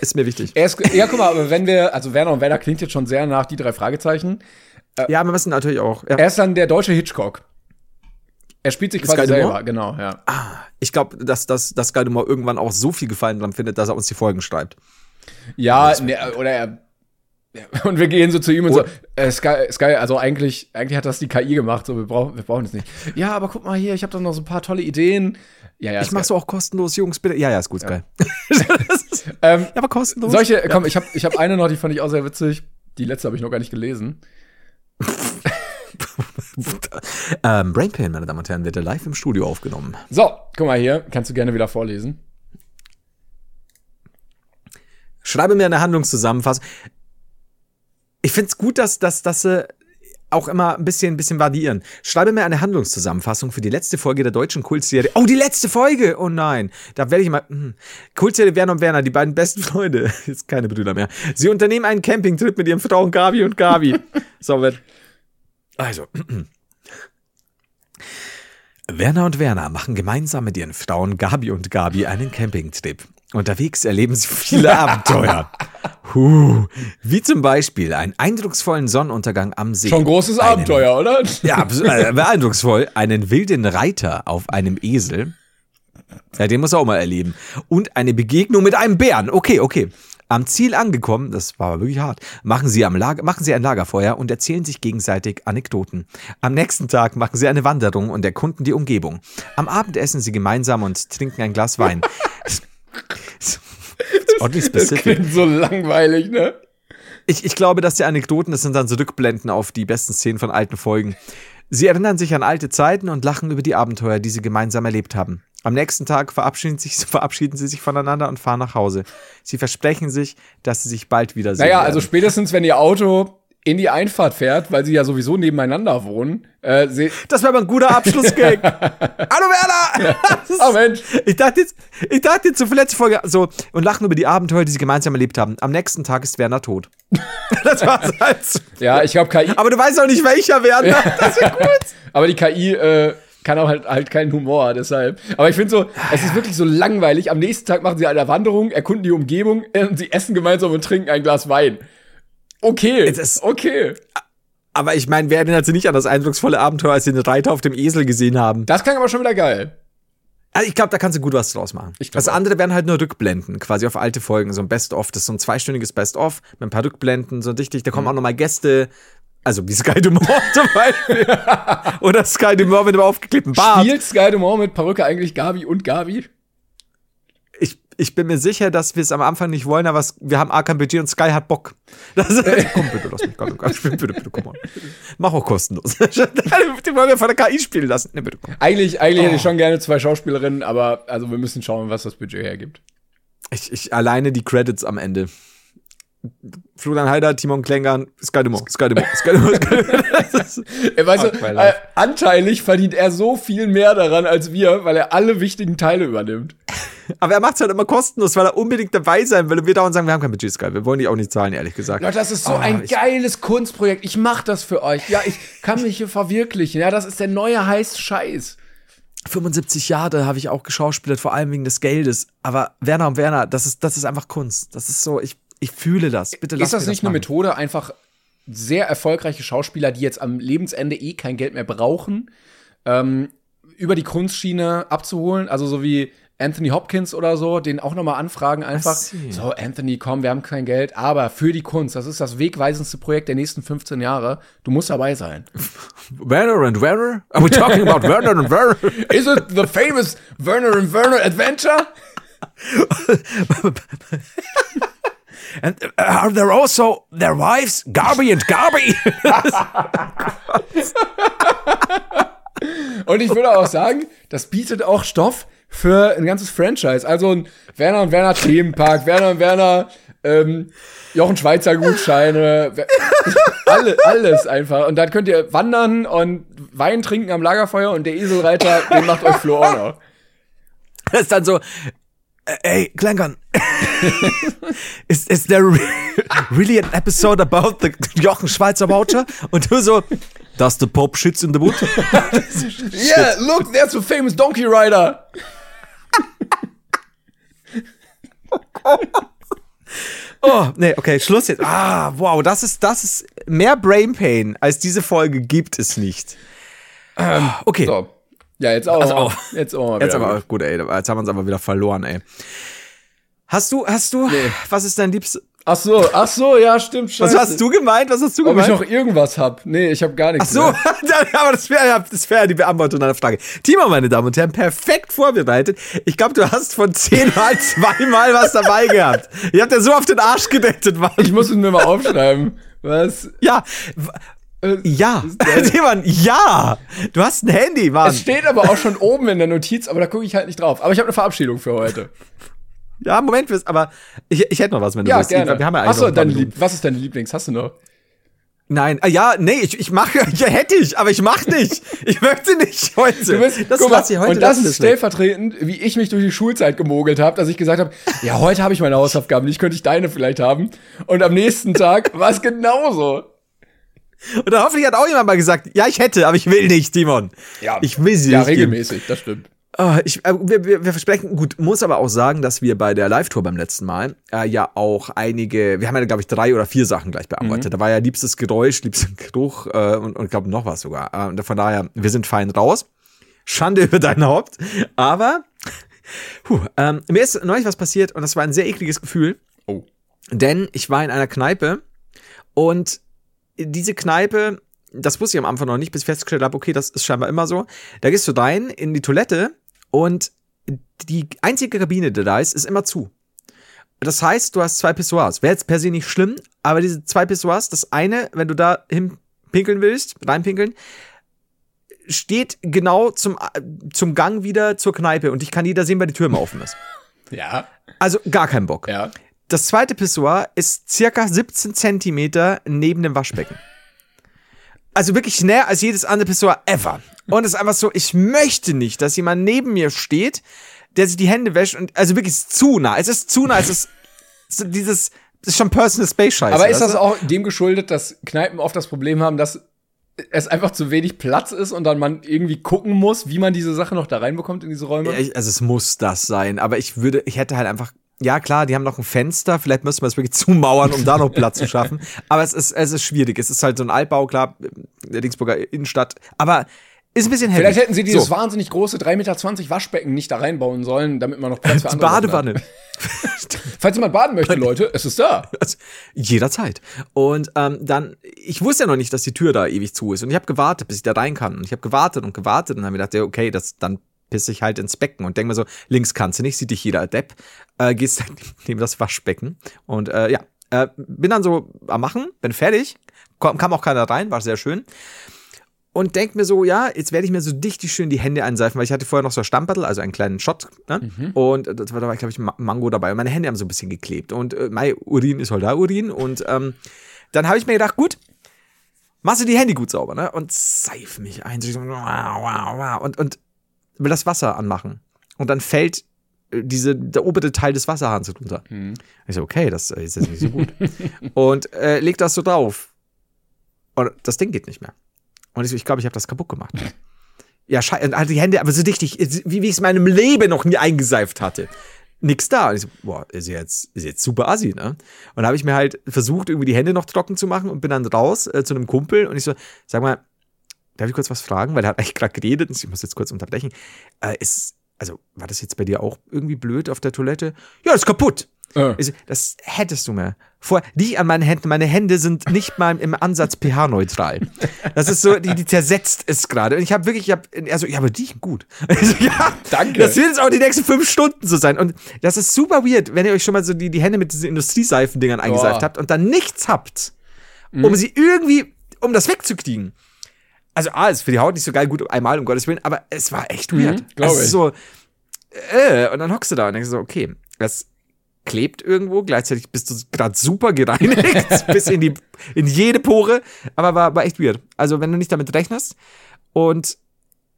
Ist mir wichtig. Ist, ja, guck mal, aber wenn wir, also Werner und Werner klingt jetzt schon sehr nach die drei Fragezeichen. Ja, wir müssen natürlich auch. Ja. Er ist dann der deutsche Hitchcock. Er spielt sich quasi selber, genau, ja. Ich glaube, dass, dass, dass Sky Dumont irgendwann auch so viel Gefallen dran findet, dass er uns die Folgen schreibt. Ja, ne, oder er. Ja, (laughs) und wir gehen so zu ihm und so, äh, Sky, Sky, also eigentlich, eigentlich hat das die KI gemacht, so wir brauchen, wir brauchen es nicht. Ja, aber guck mal hier, ich habe doch noch so ein paar tolle Ideen. Ja, ja. Ich mach so auch kostenlos, Jungs, bitte. Ja, ja, ist gut, geil. (laughs) (laughs) Ähm, ja, aber kostenlos. solche, komm, ich habe ich hab eine noch, die fand ich auch sehr witzig. Die letzte habe ich noch gar nicht gelesen. ähm, Brain Pain, meine Damen und Herren, wird ja live im Studio aufgenommen. So, guck mal hier, kannst du gerne wieder vorlesen. Schreibe mir eine Handlungszusammenfassung. Ich find's gut, dass, dass, dass sie auch immer ein bisschen, ein bisschen variieren. Schreibe mir eine Handlungszusammenfassung für die letzte Folge der deutschen Kultserie. Oh, die letzte Folge! Oh nein. Da werde ich mal. Hm. Kultserie Werner und Werner, die beiden besten Freunde. (laughs) Jetzt keine Brüder mehr. Sie unternehmen einen Campingtrip mit ihren Frauen Gabi und Gabi. (laughs) so, wird. Also. (clears throat) Werner und Werner machen gemeinsam mit ihren Frauen Gabi und Gabi einen Campingtrip. Unterwegs erleben sie viele (laughs) Abenteuer. Huh. Wie zum Beispiel einen eindrucksvollen Sonnenuntergang am See. Schon großes einen, Abenteuer, oder? (laughs) Ja, abs- äh, beeindrucksvoll. Einen wilden Reiter auf einem Esel. Ja, den muss er auch mal erleben. Und eine Begegnung mit einem Bären. Okay, okay. Am Ziel angekommen, das war wirklich hart, machen sie, am Lager, machen sie ein Lagerfeuer und erzählen sich gegenseitig Anekdoten. Am nächsten Tag machen sie eine Wanderung und erkunden die Umgebung. Am Abend essen sie gemeinsam und trinken ein Glas Wein. Oddly Das klingt so langweilig, ne? Ich, ich glaube, dass die Anekdoten, das sind dann so Rückblenden auf die besten Szenen von alten Folgen. Sie erinnern sich an alte Zeiten und lachen über die Abenteuer, die sie gemeinsam erlebt haben. Am nächsten Tag verabschieden, sich, (laughs) verabschieden sie sich voneinander und fahren nach Hause. Sie versprechen sich, dass sie sich bald wiedersehen Naja, werden. also spätestens, wenn ihr Auto in die Einfahrt fährt, weil sie ja sowieso nebeneinander wohnen, äh, das wäre aber ein guter Abschlussgag. (laughs) Hallo Werner! (laughs) Oh Mensch. Ich dachte jetzt, ich dachte jetzt zur letzte Folge so und lachen über die Abenteuer, die sie gemeinsam erlebt haben. Am nächsten Tag ist Werner tot. (laughs) das war's halt. Ja, ich glaube KI, Aber du weißt auch nicht welcher Werner. Das ist gut. aber die KI äh, kann auch halt, halt keinen Humor, deshalb. Aber ich finde so, es ist wirklich so langweilig. Am nächsten Tag machen sie eine Wanderung, erkunden die Umgebung, äh, sie essen gemeinsam und trinken ein Glas Wein. Okay, Es ist- okay. Aber ich meine, wer erinnert sich nicht an das eindrucksvolle Abenteuer, als sie den Reiter auf dem Esel gesehen haben? Das klang aber schon wieder geil. Also ich glaube, da kannst du gut was draus machen. Ich das auch. andere wären halt nur Rückblenden, quasi auf alte Folgen, so ein Best-of. Das ist so ein zweistündiges Best-of mit ein paar Rückblenden, so richtig. Da kommen auch noch mal Gäste, also wie Sky Dumont (laughs) zum Beispiel. (laughs) Oder Sky Dumont mit einem aufgeklebten Bart. Spielt Sky Dumont mit Perücke eigentlich Gabi und Gabi? Ich, bin mir sicher, dass wir es am Anfang nicht wollen, aber wir haben A kein Budget und Sky hat Bock. (laughs) Das ist, komm bitte, lass mich nicht spielen. Bitte, bitte, komm on. Mach auch kostenlos. (laughs) Die wollen wir von der KI spielen lassen. Ne, bitte, komm. Eigentlich, eigentlich hätte ich Oh. schon gerne zwei Schauspielerinnen, aber also wir müssen schauen, was das Budget hergibt. Ich, ich alleine die Credits am Ende. Florian Heider, Timon Klengern, Sky Dumont, Sky Dumont, Sky Dumont, (laughs) weißt du, äh, anteilig verdient er so viel mehr daran als wir, weil er alle wichtigen Teile übernimmt. Aber er macht es halt immer kostenlos, weil er unbedingt dabei sein will. Und wir dauernd sagen, wir haben kein Budget, Sky. Wir wollen die auch nicht zahlen, ehrlich gesagt. Leute, das ist so Oh, ein geiles Kunstprojekt. Ich mach das für euch. Ja, ich kann mich hier verwirklichen. Ja, das ist der neue heiße Scheiß. 75 Jahre habe ich auch geschauspielert, vor allem wegen des Geldes. Aber Werner und Werner, das ist, das ist einfach Kunst. Das ist so, ich, ich fühle das. Bitte lass Ist das nicht eine machen. Methode, einfach sehr erfolgreiche Schauspieler, die jetzt am Lebensende eh kein Geld mehr brauchen, ähm, über die Kunstschiene abzuholen? Also so wie Anthony Hopkins oder so, den auch nochmal anfragen einfach. So, Anthony, komm, wir haben kein Geld, aber für die Kunst, das ist das wegweisendste Projekt der nächsten 15 Jahre. Du musst dabei sein. (laughs) Werner and Werner? Are we talking about Werner and Werner? (laughs) Is it the famous Werner and Werner Adventure? (laughs) And uh, are there also their wives, Garby and Garby? Und ich würde auch sagen, das bietet auch Stoff für ein ganzes Franchise. Also ein Werner und Werner Themenpark, (laughs) Werner und Werner ähm, Jochen Schweizer Gutscheine, (laughs) alle, alles einfach. Und dann könnt ihr wandern und Wein trinken am Lagerfeuer und der Eselreiter, (laughs) den macht euch Flo auch noch. Das ist dann so, äh, ey, Klenkern, is, is there re really an episode about the Jochen Schweizer Voucher? Und du so, does the Pope shits in the wood? Yeah, look, there's a famous Donkey Rider. (laughs) Oh, nee, okay, Schluss jetzt. Ah, wow, das ist, das ist, mehr Brain Pain als diese Folge gibt es nicht. okay. So. Ja, jetzt auch. Also auch. Jetzt auch mal Jetzt aber gut, ey, jetzt haben wir uns aber wieder verloren, ey. Hast du, hast du, was ist dein liebstes, Ach so, ach so, ja, stimmt. was scheiße. hast du gemeint, was hast du Ob ich gemeint? noch irgendwas hab? Nee, ich hab gar nichts. Ach so, (laughs) aber das wäre das wäre die Beantwortung deiner Frage. Timo, meine Damen und Herren, perfekt vorbereitet. Ich glaube, du hast von zehnmal (laughs) zweimal was dabei gehabt. Ihr habt ja so auf den Arsch gedettet, Mann. Ich muss es mir mal aufschreiben. Was? Ja. w- Ja. Timon, (laughs) ja. Du hast ein Handy, Mann. Es steht aber auch schon oben in der Notiz, aber da gucke ich halt nicht drauf. Aber ich habe eine Verabschiedung für heute. Ja, Moment, wirst- aber ich, ich hätte noch was, wenn du Ja, willst. gerne. Wir haben ja Achso, dein. Lieb was ist dein Lieblings? Hast du noch? Nein, ah, ja, nee, ich, ich mache, (laughs) ja, hätte ich, aber ich mach nicht. Ich möchte nicht heute. Du bist, das mal, heute. und das ist stellvertretend, wie ich mich durch die Schulzeit gemogelt habe, dass ich gesagt habe, ja, heute habe ich meine Hausaufgaben nicht, könnte ich deine vielleicht haben. Und am nächsten Tag (laughs) war es genauso. Und dann hoffentlich hat auch jemand mal gesagt, ja, ich hätte, aber ich will nicht, Timon. Ja. Ich will sie Ja, nicht geben. regelmäßig, das stimmt. Ah, ich, äh, wir, wir, wir versprechen, gut, muss aber auch sagen, dass wir bei der Live-Tour beim letzten Mal äh, ja auch einige, wir haben ja, glaube ich, drei oder vier Sachen gleich bearbeitet. Da war ja liebstes Geräusch, liebster Geruch äh, und, und glaube noch was sogar. Äh, und von daher, wir sind fein raus. Schande über dein Haupt. Aber, puh, ähm, mir ist neulich was passiert und das war ein sehr ekliges Gefühl. Oh. Denn ich war in einer Kneipe und diese Kneipe, das wusste ich am Anfang noch nicht, bis ich festgestellt habe, okay, das ist scheinbar immer so. Da gehst du rein in die Toilette und die einzige Kabine, die da ist, ist immer zu. Das heißt, du hast zwei Pissoirs. Wäre jetzt per se nicht schlimm, aber diese zwei Pissoirs, das eine, wenn du da hin pinkeln willst, reinpinkeln, steht genau zum, zum Gang wieder zur Kneipe und ich kann jeder sehen, weil die Tür immer offen ist. (laughs) Ja, Also gar keinen Bock. ja. Das zweite Pissoir ist circa 17 Zentimeter neben dem Waschbecken. Also wirklich näher als jedes andere Pissoir ever. Und es ist einfach so, ich möchte nicht, dass jemand neben mir steht, der sich die Hände wäscht und, also wirklich zu nah. Es ist zu nah, es ist so dieses, das ist schon Personal Space Scheiße. Aber ist das auch dem geschuldet, dass Kneipen oft das Problem haben, dass es einfach zu wenig Platz ist und dann man irgendwie gucken muss, wie man diese Sache noch da reinbekommt in diese Räume? Ja, also es muss das sein, aber ich würde, ich hätte halt einfach, ja klar, die haben noch ein Fenster, vielleicht müssen wir es wirklich (laughs) zumauern, um da noch Platz zu schaffen. Aber es ist, es ist schwierig. Es ist halt so ein Altbau, klar, der Dingsburger Innenstadt. Aber ist ein bisschen heavy. Vielleicht hätten sie dieses so. wahnsinnig große 3,20 Meter Waschbecken nicht da reinbauen sollen, damit man noch Platz für Die andere Sachen Badewanne. hat. (laughs) Falls jemand baden möchte, Leute, es ist da. (laughs) Also, jederzeit. Und ähm, dann, ich wusste ja noch nicht, dass die Tür da ewig zu ist. Und ich habe gewartet, bis ich da rein kann. Und ich habe gewartet und gewartet und habe mir gedacht, ja, okay, das, dann pisse ich halt ins Becken und denke mir so, links kannst du nicht, sieht dich jeder Depp. Äh, gehst dann (laughs) neben das Waschbecken. Und äh, ja, äh, bin dann so am Machen, bin fertig. Kam, kam auch keiner rein, war sehr schön. Und denk mir so, ja, jetzt werde ich mir so dichtig schön die Hände einseifen, weil ich hatte vorher noch so Stamperl, also einen kleinen Shot. Ne? Und das war, da war, glaube ich, Ma- Mango dabei. Und meine Hände haben so ein bisschen geklebt. Und äh, mein Urin ist halt da Urin. Und ähm, dann habe ich mir gedacht, gut, machst du die Hände gut sauber, ne? Und seif mich ein. So, wow, wow, wow. Und, und will das Wasser anmachen. Und dann fällt äh, diese, der obere Teil des Wasserhahns runter. Ich so, okay, das ist jetzt nicht so gut. (laughs) und äh, leg das so drauf. Und das Ding geht nicht mehr. Und ich so, ich glaube, ich habe das kaputt gemacht. Ja, scheiße. Und hatte die Hände aber so dichtig, wie, wie ich es in meinem Leben noch nie eingeseift hatte. Nix da. Und ich so, boah, ist jetzt, ist jetzt super assi, ne? Und habe ich mir halt versucht, irgendwie die Hände noch trocken zu machen und bin dann raus äh, zu einem Kumpel und ich so, sag mal, darf ich kurz was fragen? Weil er hat eigentlich gerade geredet und ich muss jetzt kurz unterbrechen. Äh, ist, also, war das jetzt bei dir auch irgendwie blöd auf der Toilette? Ja, ist kaputt. Äh. Das hättest du mir. Vor, nicht an meinen Händen. Meine Hände sind nicht mal im Ansatz pH-neutral. Das ist so, die, die zersetzt es gerade. Und ich habe wirklich, ich hab, also, ja, aber die gut. Ich so, ja, Danke. Das wird jetzt auch die nächsten fünf Stunden so sein. Und das ist super weird, wenn ihr euch schon mal so die, die Hände mit diesen Industrieseifendingern eingeseift Boah. habt und dann nichts habt, Mhm. um sie irgendwie, um das wegzukriegen. Also, A, ist für die Haut nicht so geil, gut, einmal, um Gottes Willen, aber es war echt weird. Mhm, glaub Es ist ich. so, äh, und dann hockst du da und denkst so, okay, das klebt irgendwo, gleichzeitig bist du gerade super gereinigt, (laughs) bis in die, in jede Pore, aber war, war echt weird. Also, wenn du nicht damit rechnest und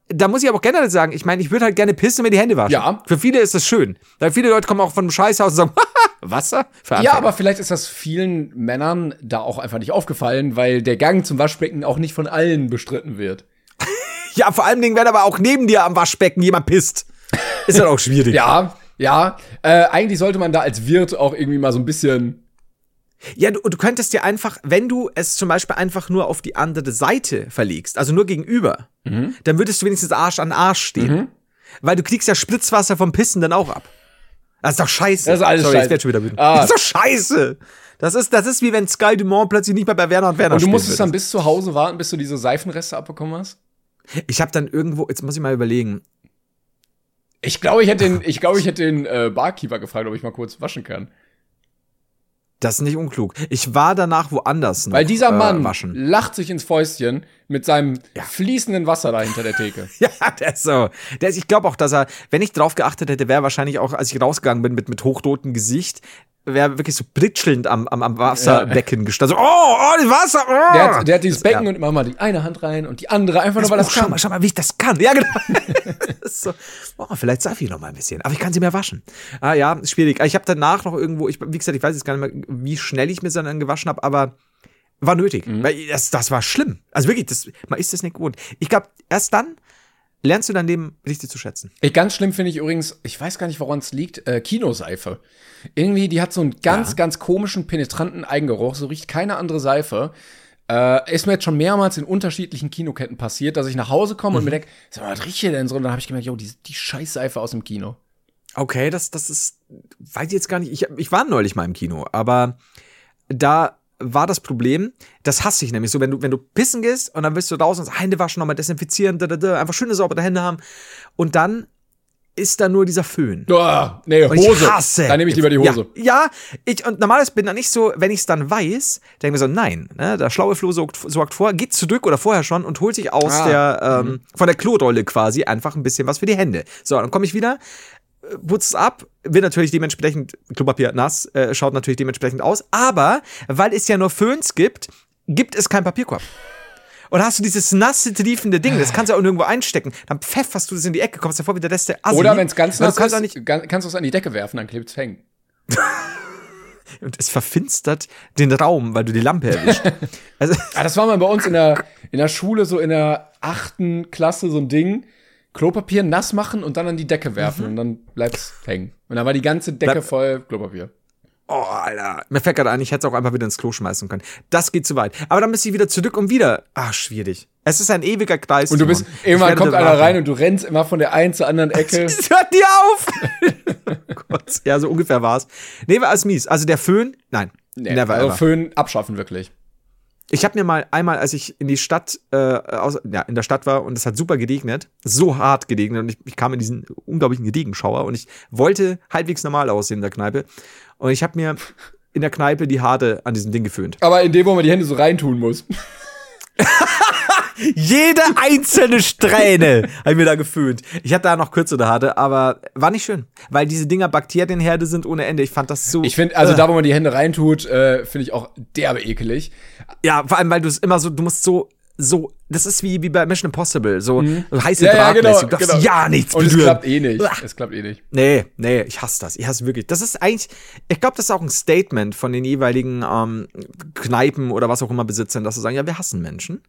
da muss ich aber auch generell sagen, ich meine, ich würde halt gerne pissen, wenn die Hände waschen. Ja. Für viele ist das schön. Weil viele Leute kommen auch von einem Scheißhaus und sagen, (laughs) Wasser? Ja, aber vielleicht ist das vielen Männern da auch einfach nicht aufgefallen, weil der Gang zum Waschbecken auch nicht von allen bestritten wird. (laughs) Ja, vor allen Dingen, wenn aber auch neben dir am Waschbecken jemand pisst. Ist dann auch schwierig. Ja, ja. Äh, eigentlich sollte man da als Wirt auch irgendwie mal so ein bisschen. Ja, du, du könntest dir einfach, wenn du es zum Beispiel einfach nur auf die andere Seite verlegst, also nur gegenüber, dann würdest du wenigstens Arsch an Arsch stehen. Weil du kriegst ja Spritzwasser vom Pissen dann auch ab. Das ist doch scheiße. Das ist alles Sorry, scheiße. ich werd schon wieder wütend. Ah. Das ist doch scheiße. Das ist, das ist wie wenn Sky Dumont plötzlich nicht mehr bei Werner und Werner Und du musstest dann bis zu Hause warten, bis du diese Seifenreste abbekommen hast? Ich habe dann irgendwo, jetzt muss ich mal überlegen. Ich glaube, ich hätte den, ich glaube, ich hätte den äh, Barkeeper gefragt, ob ich mal kurz waschen kann. Das ist nicht unklug. Ich war danach woanders noch. Weil dieser äh, Mann waschen. lacht sich ins Fäustchen mit seinem fließenden Wasser da hinter der Theke. (laughs) Ja, der ist so. Der ist, ich glaube auch, dass er, wenn ich drauf geachtet hätte, wäre wahrscheinlich auch, als ich rausgegangen bin mit, mit hochrotem Gesicht, wäre wirklich so pritschelnd am, am, am Wasserbecken gestanden. So, oh, oh, das Wasser, oh. Der hat, der hat dieses Das- Becken und immer mal die eine Hand rein und die andere einfach nur, weil oh, das schau kann. mal, schau mal, wie ich das kann. Ja, genau. (laughs) Das so, oh, vielleicht darf ich noch mal ein bisschen. Aber ich kann sie mehr waschen. Ah ja, schwierig. Ich habe danach noch irgendwo, ich, wie gesagt, ich weiß jetzt gar nicht mehr, wie schnell ich mir sie dann gewaschen habe, aber war nötig. Mhm. Weil das, das war schlimm. Also wirklich, das, man ist das nicht gewohnt. Ich glaube, erst dann lernst du dein Leben richtig zu schätzen. Ganz schlimm finde ich übrigens, ich weiß gar nicht, woran es liegt, äh, Kinoseife. Irgendwie, die hat so einen ganz, ganz komischen, penetranten Eigengeruch, so riecht keine andere Seife. Äh, ist mir jetzt schon mehrmals in unterschiedlichen Kinoketten passiert, dass ich nach Hause komme und mir denke, sag mal, was riecht hier denn so? Und dann habe ich gemerkt, jo, die, die Scheißseife aus dem Kino. Okay, das, das ist, weiß ich jetzt gar nicht. Ich, ich war neulich mal im Kino, aber da war das Problem, das hasse ich nämlich so, wenn du, wenn du pissen gehst und dann willst du raus und Hände waschen, nochmal desinfizieren, da, da, da, einfach schöne saubere Hände haben und dann ist da nur dieser Föhn. Oh, nee, Und ich Hose. hasse. Dann nehme ich lieber die Hose. Ja, ja ich, und normalerweise bin dann nicht so, wenn ich es dann weiß, denke ich mir so, nein, ne, der schlaue Flo sorgt, sorgt vor, geht zurück oder vorher schon und holt sich aus Ah. der, ähm, von der Klorolle quasi einfach ein bisschen was für die Hände. So, dann komme ich wieder, äh, putze es ab, wird natürlich dementsprechend, Klopapier nass, äh, schaut natürlich dementsprechend aus, aber weil es ja nur Föhns gibt, gibt es keinen Papierkorb. Und hast du dieses nasse, triefende Ding, das kannst du auch nirgendwo einstecken. Dann pfefferst du das in die Ecke, kommst davor wie der der Assi. Oder wenn es ganz nass kannst ist, kannst du es an die Decke werfen, dann klebt es hängen. (laughs) und es verfinstert den Raum, weil du die Lampe erwischt. (laughs) also, Ah, das war mal bei uns in der, in der Schule, so in der achten Klasse, so ein Ding. Klopapier nass machen und dann an die Decke werfen und dann bleibt's hängen. Und dann war die ganze Decke Bleib- voll Klopapier. oh, Alter. Mir fällt gerade ein, ich hätte es auch einfach wieder ins Klo schmeißen können. Das geht zu weit. Aber dann müsste ich wieder zurück und wieder. Ah, schwierig. Es ist ein ewiger Kreis. Und du bist, irgendwann kommt einer rein und du rennst immer von der einen zur anderen (laughs) Ecke. Es hört nie auf! (laughs) oh Gott. Ja, so ungefähr war's. Nee, war alles mies. Also der Föhn, nein. never also ever. Föhn abschaffen, wirklich. Ich habe mir mal einmal, als ich in die Stadt, äh, aus, ja, in der Stadt war und es hat super geregnet, so hart geregnet und ich, ich kam in diesen unglaublichen Regenschauer und ich wollte halbwegs normal aussehen in der Kneipe und ich habe mir in der Kneipe die Haare an diesem Ding geföhnt. Aber in dem, wo man die Hände so reintun muss. (laughs) Jede einzelne Strähne habe ich mir da geföhnt. Ich hatte da noch kürzere Haare, aber war nicht schön, weil diese Dinger Bakterienherde sind ohne Ende. Ich fand das so. Ich finde, also Äh. da, wo man die Hände reintut, äh, finde ich auch derbe ekelig. Ja, vor allem, weil du es immer so, du musst so, so, das ist wie, wie bei Mission Impossible, so so heiße Mhm. Ja, ja, Drahtmäßig. genau, Du darfst genau. ja nichts Und es berühren. klappt eh nicht. Uah. Es klappt eh nicht. Nee, nee, ich hasse das. Ich hasse wirklich. Das ist eigentlich, ich glaube, das ist auch ein Statement von den jeweiligen ähm, Kneipen oder was auch immer Besitzern, dass sie sagen, ja, wir hassen Menschen.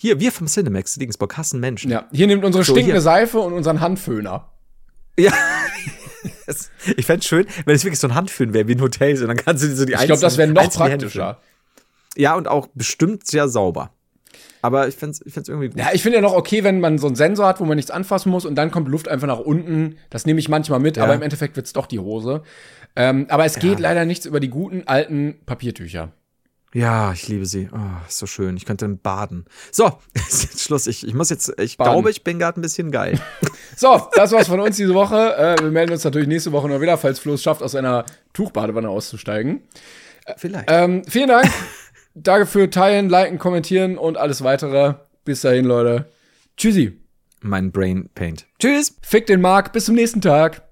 Hier, wir vom Cinemax Regensburg hassen Menschen. Ja, hier nimmt unsere So, stinkende hier. Seife und unseren Handföhner. Ja. (laughs) Ich fände schön, wenn es wirklich so ein Handfüllen wäre, wie ein Hotel, so, dann kannst du so die Ich glaube, das wäre noch praktischer. Ja, und auch bestimmt sehr sauber. Aber ich fände es ich find's irgendwie gut. Ja, ich finde ja noch okay, wenn man so einen Sensor hat, wo man nichts anfassen muss und dann kommt Luft einfach nach unten. Das nehme ich manchmal mit, Ja. aber im Endeffekt wird's doch die Hose. Ähm, aber es geht leider nichts über die guten alten Papiertücher. Ja, ich liebe sie. Oh, ist so schön. Ich könnte baden. So, (laughs) ist jetzt Schluss. Ich, ich muss jetzt, ich Baden. glaube, ich bin gerade ein bisschen geil. (laughs) So, das war's von uns diese Woche. Äh, wir melden uns natürlich nächste Woche noch wieder, falls Flo es schafft, aus einer Tuchbadewanne auszusteigen. Vielleicht. Ähm, vielen Dank. Danke für Teilen, Liken, Kommentieren und alles weitere. Bis dahin, Leute. Tschüssi. Mein Brain Paint. Tschüss. Fick den Mark. Bis zum nächsten Tag.